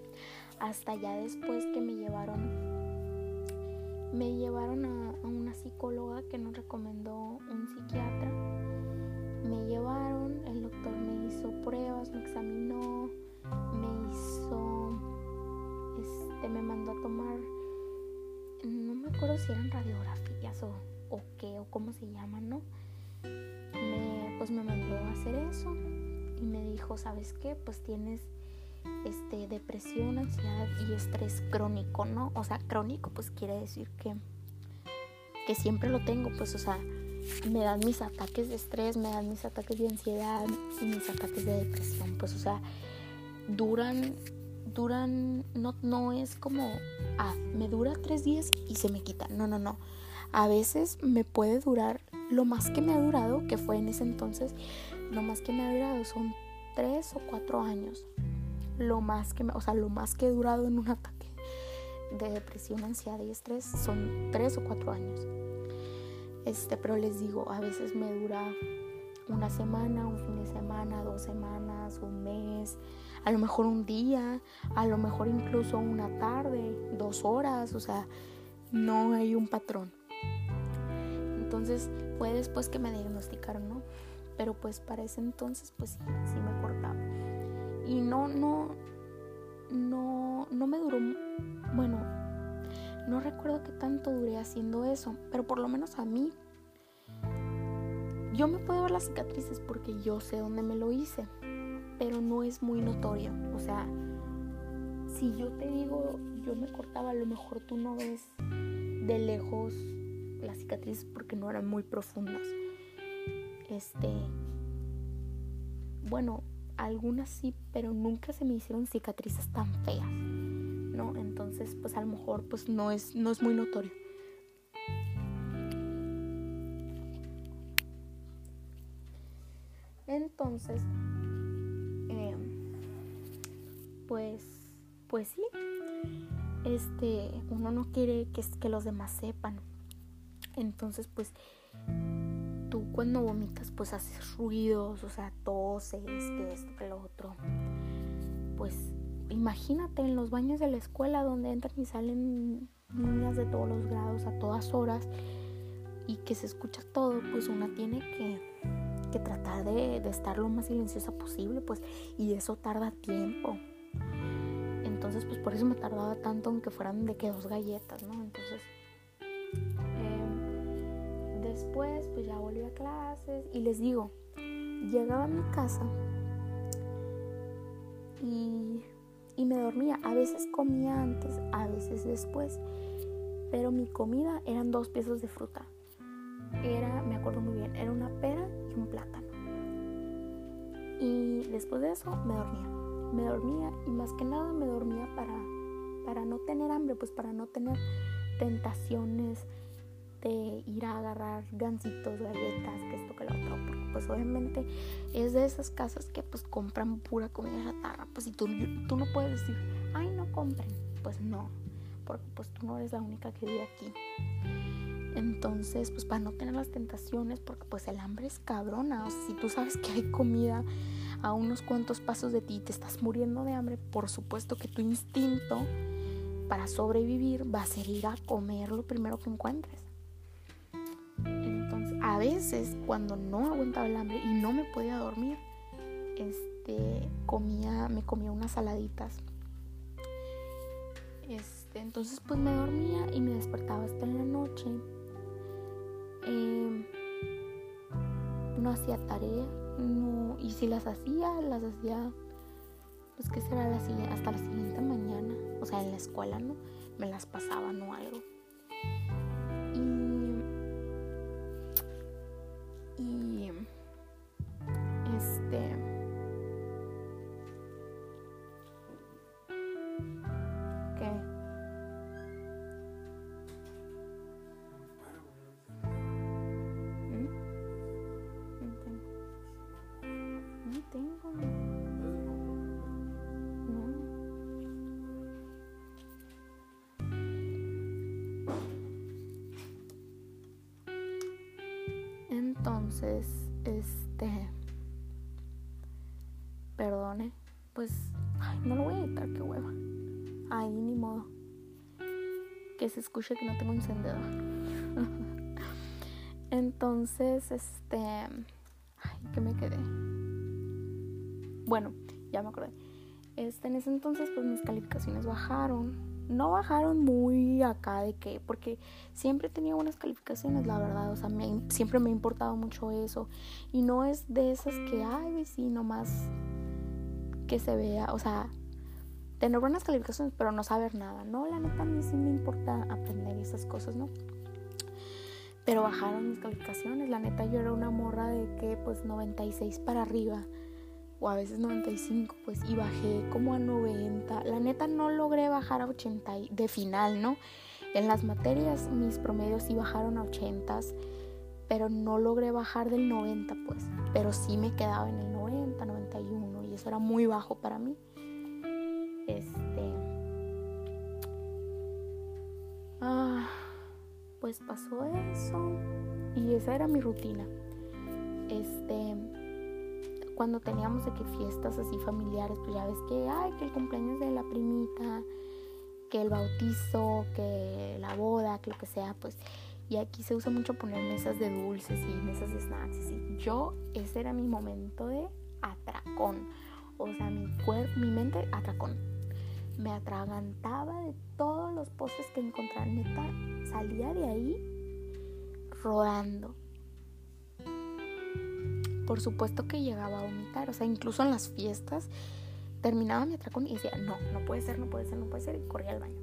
Hasta ya después que me llevaron me llevaron a, una psicóloga que nos recomendó un psiquiatra me llevaron, el doctor me hizo pruebas, me examinó, me hizo, este, me mandó a tomar si eran radiografías o qué, o cómo se llaman, ¿no? Pues me mandó a hacer eso y me dijo, ¿sabes qué? Pues tienes este, depresión, ansiedad y estrés crónico, ¿no? O sea, crónico pues quiere decir que, que siempre lo tengo, pues, o sea, me dan mis ataques de estrés, me dan mis ataques de ansiedad y mis ataques de depresión, pues, o sea, duran, duran, no, no es como, ah, me dura tres días y se me quita, no, no, no. A veces me puede durar lo más que me ha durado, que fue en ese entonces, lo más que me ha durado son tres o cuatro años lo más que, o sea, lo más que he durado en un ataque de depresión, ansiedad y estrés son tres o cuatro años. Este, pero les digo, a veces me dura una semana, un fin de semana, dos semanas, un mes, a lo mejor un día, a lo mejor incluso una tarde, dos horas, o sea, no hay un patrón. Entonces fue después que me diagnosticaron, ¿no? Pero pues para ese entonces pues sí, sí me cortaba. Y no, no, no, no me duró, bueno, no recuerdo qué tanto duré haciendo eso, pero por lo menos a mí, yo me puedo ver las cicatrices porque yo sé dónde me lo hice, pero no es muy notorio. O sea, si yo te digo, yo me cortaba, a lo mejor tú no ves de lejos las cicatrices porque no eran muy profundas. Este, bueno, algunas sí, pero nunca se me hicieron cicatrices tan feas, ¿no? Entonces, pues a lo mejor pues no es, no es muy notorio. Entonces, em, pues, pues sí, este, uno no quiere que, que los demás sepan. Entonces, pues tú cuando vomitas pues haces ruidos, o sea, toses, que esto, que lo otro. Pues imagínate en los baños de la escuela donde entran y salen niñas de todos los grados a todas horas y que se escucha todo, pues una tiene que, que tratar de, de, estar lo más silenciosa posible, pues, y eso tarda tiempo. Entonces, pues por eso me tardaba tanto, aunque fueran de que dos galletas, ¿no? Después pues ya volví a clases y les digo, llegaba a mi casa y, y me dormía. A veces comía antes, a veces después, pero mi comida eran dos piezas de fruta. Era, me acuerdo muy bien, era una pera y un plátano. Y después de eso me dormía. Me dormía y más que nada me dormía para, para no tener hambre, pues para no tener tentaciones ir a agarrar gancitos, galletas, que esto, que lo otro, porque pues obviamente es de esas casas que pues compran pura comida chatarra, pues si tú, tú no puedes decir, ay, no compren, pues no, porque pues tú no eres la única que vive aquí. Entonces, pues para no tener las tentaciones, porque pues el hambre es cabrona, si tú sabes que hay comida a unos cuantos pasos de ti y te estás muriendo de hambre, por supuesto que tu instinto para sobrevivir va a ser ir a comer lo primero que encuentres a veces cuando no aguantaba el hambre y no me podía dormir, este, comía, me comía unas saladitas. Este, entonces pues me dormía y me despertaba hasta en la noche. Em, no hacía tarea, no, y si las hacía, las hacía, pues que será hasta la siguiente mañana, o sea, en la escuela, ¿no? Me las pasaban o algo. Escuche que no tengo encendedor. Entonces, este, ay, que me quedé. Bueno, ya me acordé. Este, en ese entonces, pues mis calificaciones bajaron no bajaron muy acá de que, porque siempre tenía buenas calificaciones, la verdad, o sea, siempre me ha importado mucho eso. Y no es de esas que, ay, sí, nomás que se vea, o sea, tener buenas calificaciones, pero no saber nada, ¿no? La neta a mí sí me importa aprender esas cosas, ¿no? Pero bajaron mis calificaciones, la neta yo era una morra de que, pues, 96 para arriba o a veces 95, pues, y bajé como a 90. La neta no logré bajar a 80 de final, ¿no? En las materias mis promedios sí bajaron a 80, pero no logré bajar del 90, pues, pero sí me quedaba en el 90, 91 y eso era muy bajo para mí. Este Ah, pues pasó eso y esa era mi rutina. Este cuando teníamos de que fiestas así familiares, pues ya ves que, ay, que el cumpleaños de la primita, que el bautizo, que la boda, que lo que sea, pues, y aquí se usa mucho poner mesas de dulces y mesas de snacks, y yo, ese era mi momento de atracón, o sea, mi cuerpo, mi mente, atracón, me atragantaba de todos los postres que encontraba, neta, salía de ahí rodando por supuesto que llegaba a vomitar, o sea, incluso en las fiestas terminaba mi atracón y decía, no, no puede ser, no puede ser, no puede ser, y corría al baño.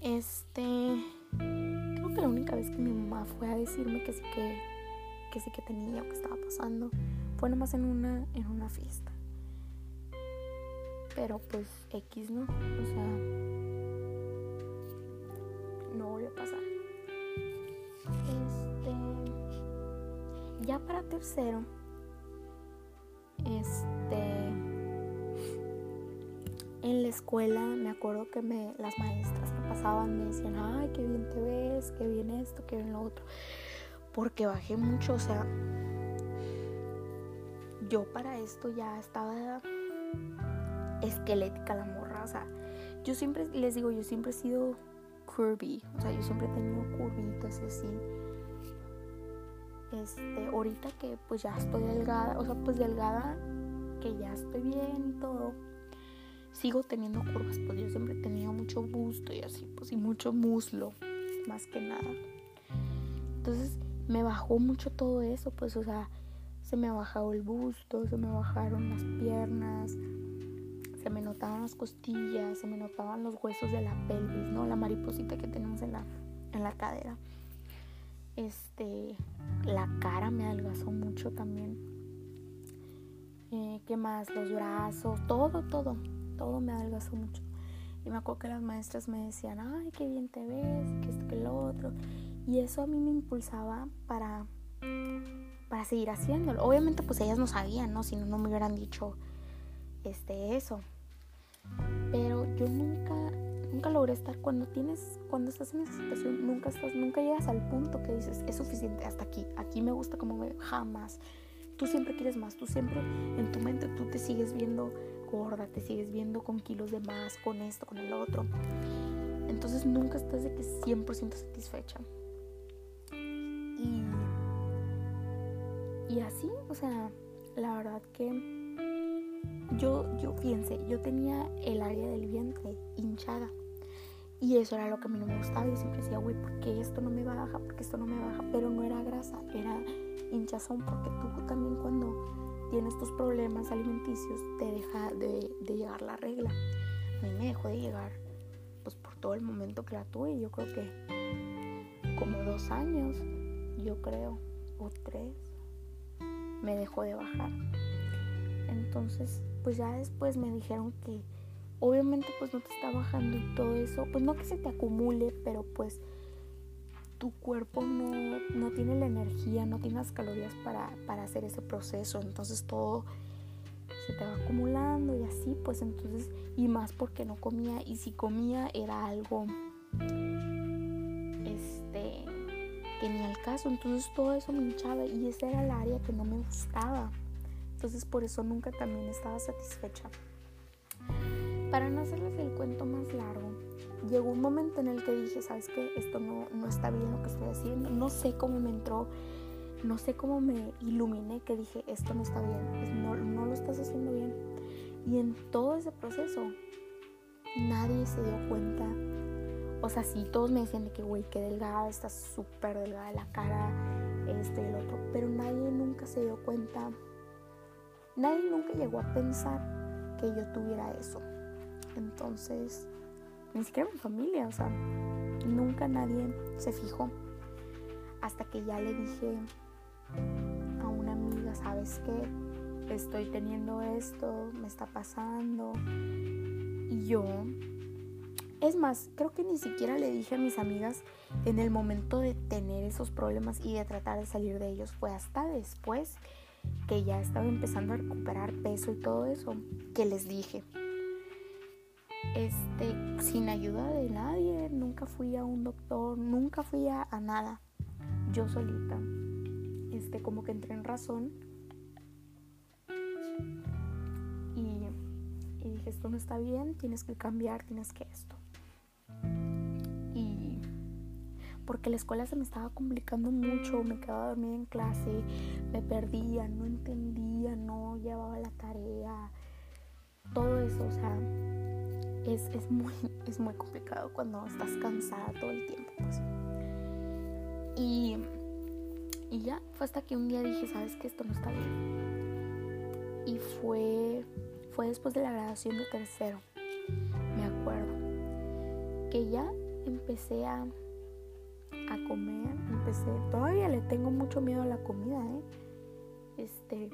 Este, creo que la única vez que mi mamá fue a decirme que sí que, que sí que tenía o que estaba pasando fue nomás en una, en una fiesta. Pero pues X, ¿no? O sea, no volvió a pasar. ya para tercero, este, en la escuela me acuerdo que me, las maestras que pasaban me decían, ay, qué bien te ves, qué bien esto, qué bien lo otro, porque bajé mucho, o sea, yo para esto ya estaba esquelética la morra, o sea, yo siempre, les digo, yo siempre he sido curvy, o sea, yo siempre he tenido curvitas así este, ahorita que pues ya estoy delgada, o sea, pues delgada, que ya estoy bien y todo, sigo teniendo curvas, pues yo siempre he tenido mucho busto y así, pues y mucho muslo, más que nada. Entonces me bajó mucho todo eso, pues, o sea, se me ha bajado el busto, se me bajaron las piernas, se me notaban las costillas, se me notaban los huesos de la pelvis, ¿no? La mariposita que tenemos en la, en la cadera. Este, la cara me adelgazó mucho también. Eh, ¿Qué más? Los brazos, todo, todo, todo me adelgazó mucho. Y me acuerdo que las maestras me decían, ay, qué bien te ves, que esto, que lo otro. Y eso a mí me impulsaba para, para seguir haciéndolo. Obviamente, pues ellas no sabían, ¿no? Si no, no me hubieran dicho este, eso. Pero yo nunca nunca logré estar cuando tienes cuando estás en esa situación nunca estás nunca llegas al punto que dices es suficiente hasta aquí aquí me gusta como me jamás. Tú siempre quieres más tú siempre en tu mente tú te sigues viendo gorda te sigues viendo con kilos de más con esto con el otro. Entonces nunca estás de que 100% satisfecha. Y y así o sea la verdad que yo, yo, fíjense, yo tenía el área del vientre hinchada. Y eso era lo que a mí no me gustaba. Yo siempre decía, güey, ¿por qué esto no me baja? ¿Por qué esto no me baja? Pero no era grasa, era hinchazón. Porque tú también cuando tienes tus problemas alimenticios te deja de, llegar la regla. A mí me dejó de llegar, pues por todo el momento que la tuve. Yo creo que como dos años, yo creo, o tres, me dejó de bajar. Entonces, pues ya después me dijeron que obviamente pues no te está bajando y todo eso, pues no que se te acumule, pero pues tu cuerpo no, no tiene la energía, no tiene las calorías para, para hacer ese proceso, entonces todo se te va acumulando y así, pues entonces, y más porque no comía, y si comía era algo, este, que ni al caso, entonces todo eso me hinchaba y esa era el área que no me gustaba. Entonces por eso nunca también estaba satisfecha. Para no hacerles el cuento más largo, llegó un momento en el que dije, ¿sabes qué? Esto no, no está bien lo que estoy haciendo. No sé cómo me entró, no sé cómo me iluminé que dije, esto no está bien, no, no lo estás haciendo bien. Y en todo ese proceso nadie se dio cuenta. O sea, sí, todos me decían de que, güey, qué delgada, estás súper delgada de la cara, esto y el otro. Pero nadie nunca se dio cuenta. Nadie nunca llegó a pensar que yo tuviera eso. Entonces, ni siquiera mi familia, o sea, nunca nadie se fijó. Hasta que ya le dije a una amiga, ¿sabes qué? Estoy teniendo esto, me está pasando. Y yo es más, creo que ni siquiera le dije a mis amigas en el momento de tener esos problemas y de tratar de salir de ellos. Fue hasta después que ya estaba empezando a recuperar peso y todo eso que les dije. Este, sin ayuda de nadie, nunca fui a un doctor, nunca fui a, nada. Yo solita. Este, como que entré en razón. Y, y dije, esto no está bien, tienes que cambiar, tienes que esto. Porque la escuela se me estaba complicando mucho, me quedaba dormida en clase, me perdía, no entendía, no llevaba la tarea, todo eso, o sea, es, muy, es muy complicado cuando estás cansada todo el tiempo. Pues. Y, y ya, fue hasta que un día dije, sabes que esto no está bien. Y fue, fue después de la graduación de tercero, me acuerdo, que ya empecé a a comer, empecé, todavía le tengo mucho miedo a la comida, ¿eh? Este,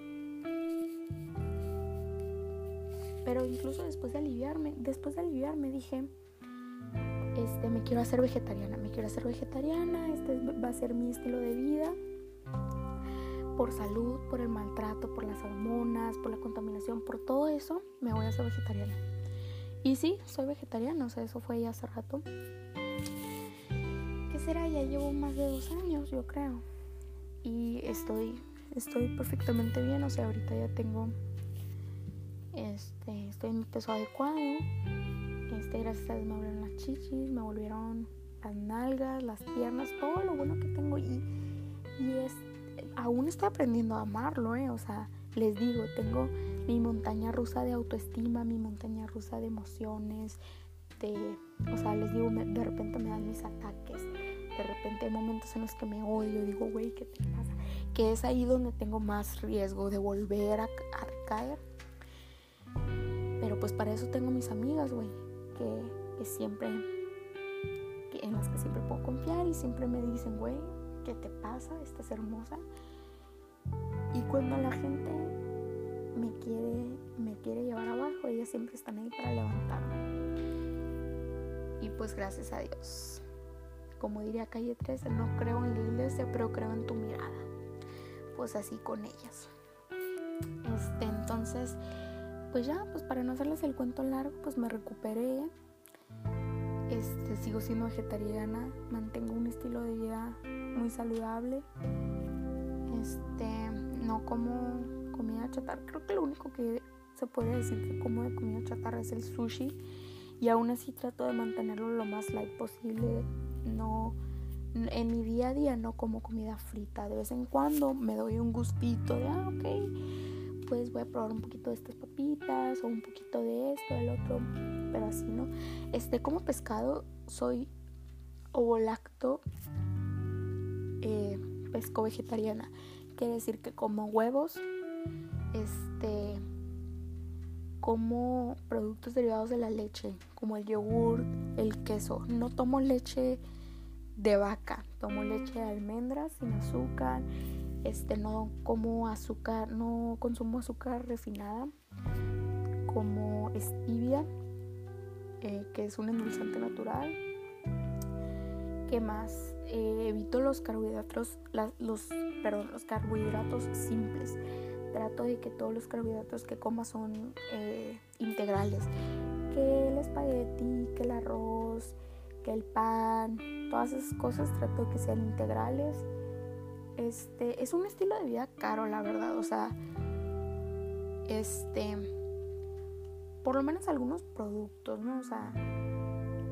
pero incluso después de aliviarme, después de aliviarme dije, este, me quiero hacer vegetariana, me quiero hacer vegetariana, este va a ser mi estilo de vida, por salud, por el maltrato, por las hormonas, por la contaminación, por todo eso, me voy a hacer vegetariana. Y sí, soy vegetariana, o sea, eso fue ya hace rato será? Ya llevo más de dos años, yo creo. Y estoy, estoy perfectamente bien. O sea, ahorita ya tengo, este, estoy en mi peso adecuado. Este, gracias a Dios me volvieron las chichis, me volvieron las nalgas, las piernas, todo lo bueno que tengo. Y, y es, aún estoy aprendiendo a amarlo, ¿eh? O sea, les digo, tengo mi montaña rusa de autoestima, mi montaña rusa de emociones, de, o sea, les digo, de repente me dan mis ataques, de repente hay momentos en los que me odio, digo, güey, ¿qué te pasa? Que es ahí donde tengo más riesgo de volver a, recaer. Pero pues para eso tengo mis amigas, güey, que, siempre, en las que siempre puedo confiar y siempre me dicen, güey, ¿qué te pasa? Estás hermosa. Y cuando la gente me quiere, me quiere llevar abajo, ellas siempre están ahí para levantarme. Y pues gracias a Dios como diría Calle 13, no creo en la iglesia, pero creo en tu mirada. Pues así con ellas. Este, entonces, pues ya, pues para no hacerles el cuento largo, pues me recuperé. Este, sigo siendo vegetariana, mantengo un estilo de vida muy saludable. Este, no como comida chatarra. Creo que lo único que se puede decir que como de comida chatarra es el sushi. Y aún así trato de mantenerlo lo más light posible no en mi día a día no como comida frita. De vez en cuando me doy un gustito de, ah, ok, pues voy a probar un poquito de estas papitas o un poquito de esto, del otro, pero así no. Este, como pescado, soy ovolacto eh, pesco vegetariana. Quiere decir que como huevos, este, como productos derivados de la leche, como el yogur, el queso. No tomo leche de vaca. Tomo leche de almendras sin azúcar. Este no como azúcar, no consumo azúcar refinada. Como stevia, eh, que es un endulzante natural. ¿Qué más? Eh, evito los carbohidratos, los, perdón, los carbohidratos simples. Trato de que todos los carbohidratos que coma son eh, integrales. Que el espagueti, que el arroz, que el pan, todas esas cosas trato que sean integrales. Este, es un estilo de vida caro, la verdad, o sea, este, por lo menos algunos productos, ¿no? O sea,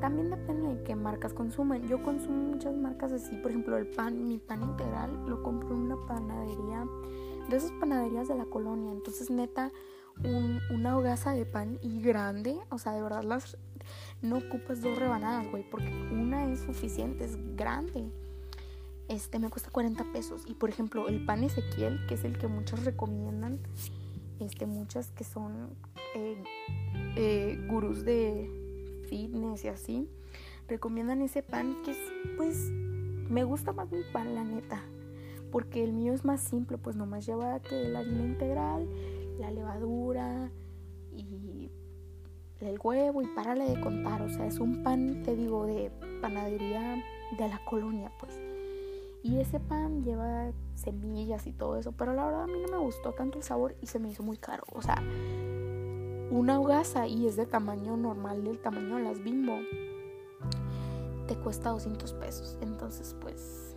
también depende de qué marcas consumen. Yo consumo muchas marcas así, por ejemplo, el pan, mi pan integral lo compro en una panadería, de esas panaderías de la colonia. Entonces, neta, una hogaza de pan y grande, o sea, de verdad las no ocupas dos rebanadas, güey, porque una es suficiente, es grande. Este me cuesta 40 pesos. Y por ejemplo, el pan Ezequiel, que es el que muchos recomiendan, este, muchas que son eh, eh, gurús de fitness y así, recomiendan ese pan que es, pues, me gusta más mi pan, la neta. Porque el mío es más simple, pues nomás lleva que la harina integral, la levadura y el huevo y párale de contar. O sea, es un pan, te digo, de panadería de la colonia, pues. Y ese pan lleva semillas y todo eso, pero la verdad a mí no me gustó tanto el sabor y se me hizo muy caro. O sea, una hogaza y es de tamaño normal, del tamaño de las bimbo, te cuesta 200 pesos. Entonces, pues,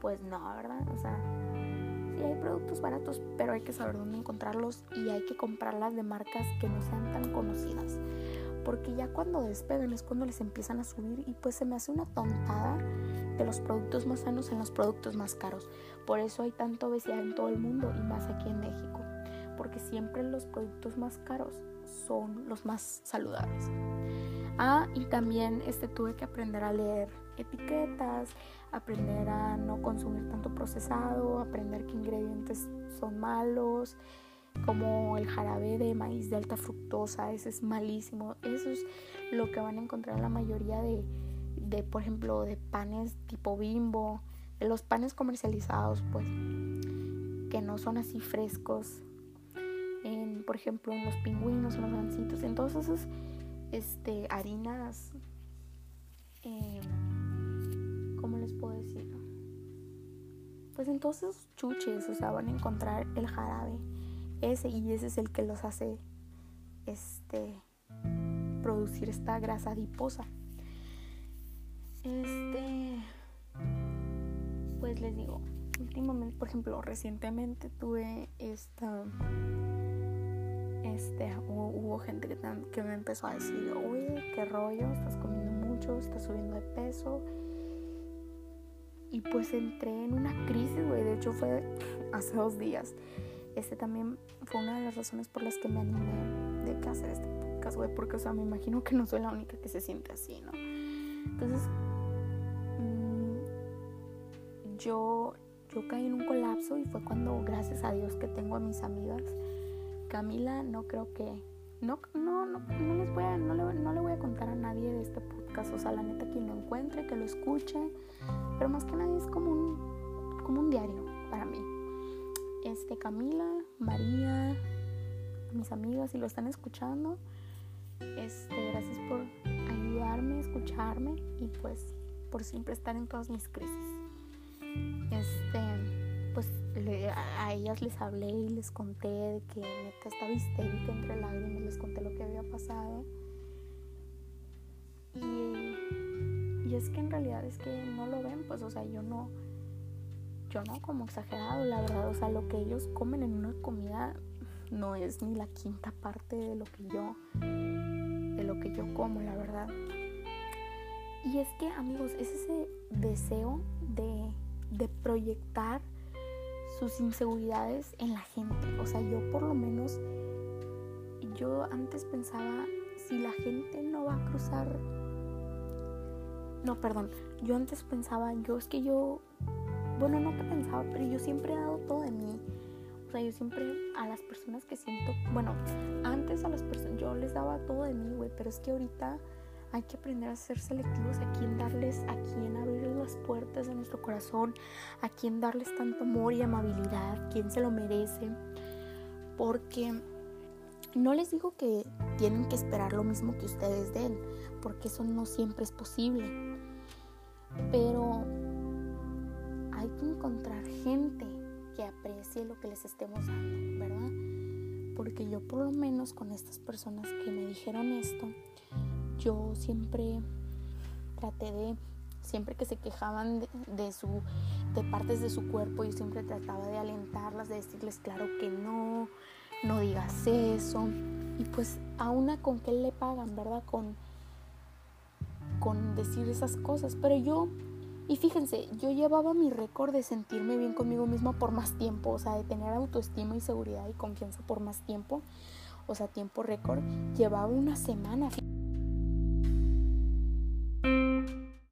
pues no, ¿verdad? O sea, sí hay productos baratos, pero hay que saber dónde encontrarlos y hay que comprarlas de marcas que no sean tan conocidas. Porque ya cuando despegan es cuando les empiezan a subir y pues se me hace una tontada de los productos más sanos en los productos más caros. Por eso hay tanta obesidad en todo el mundo y más aquí en México. Porque siempre los productos más caros son los más saludables. Ah, y también este, tuve que aprender a leer etiquetas, aprender a no consumir tanto procesado, aprender qué ingredientes son malos, como el jarabe de maíz de alta fructosa, ese es malísimo. Eso es lo que van a encontrar en la mayoría de, de, por ejemplo, de panes tipo bimbo, de los panes comercializados, pues, que no son así frescos. En, por ejemplo, en los pingüinos, en los gancitos, en todas esas este, harinas, eh, ¿cómo les puedo decir? Pues en todos esos chuches, o sea, van a encontrar el jarabe ese y ese es el que los hace este producir esta grasa adiposa. Este, pues les digo, últimamente, por ejemplo, recientemente tuve esta, este, hubo, gente que, me empezó a decir, oye, qué rollo, estás comiendo mucho, estás subiendo de peso. Y pues entré en una crisis, güey, de hecho fue hace dos días. Este también fue una de las razones por las que me animé de hacer este podcast, güey, porque, o sea, me imagino que no soy la única que se siente así, ¿no? Entonces, yo, yo caí en un colapso y fue cuando, gracias a Dios, que tengo a mis amigas. Camila, no creo que. No, no, no, les voy a, no le, no le voy a contar a nadie de este podcast. O sea, la neta, quien lo encuentre, que lo escuche. Pero más que nada es como un, como un diario para mí. Este, Camila, María, mis amigas, si lo están escuchando, este, gracias por ayudarme, escucharme y pues por siempre estar en todas mis crisis este, pues a ellas les hablé y les conté de que neta estaba histérica entre lágrimas, les conté lo que había pasado. Y, es que en realidad es que no lo ven, pues, o sea, yo no, yo no como exagerado, la verdad, o sea, lo que ellos comen en una comida no es ni la quinta parte de lo que yo, de lo que yo como, la verdad. Y es que, amigos, es ese deseo de de proyectar sus inseguridades en la gente. O sea, yo por lo menos, yo antes pensaba, si la gente no va a cruzar... No, perdón, yo antes pensaba, yo es que yo, bueno, no que pensaba, pero yo siempre he dado todo de mí. O sea, yo siempre a las personas que siento, bueno, antes a las personas, yo les daba todo de mí, güey, pero es que ahorita hay que aprender a ser selectivos a quién darles, a quién abrir las puertas de nuestro corazón, a quién darles tanto amor y amabilidad, quién se lo merece. Porque no les digo que tienen que esperar lo mismo que ustedes den, porque eso no siempre es posible. Pero hay que encontrar gente que aprecie lo que les estemos dando, ¿verdad? Porque yo por lo menos con estas personas que me dijeron esto, yo siempre traté de, siempre que se quejaban de, su, de partes de su cuerpo, yo siempre trataba de alentarlas, de decirles, claro que no, no digas eso. Y pues a una con qué le pagan, ¿verdad? Con, con decir esas cosas. Pero yo, y fíjense, yo llevaba mi récord de sentirme bien conmigo misma por más tiempo, o sea, de tener autoestima y seguridad y confianza por más tiempo, o sea, tiempo récord, llevaba una semana.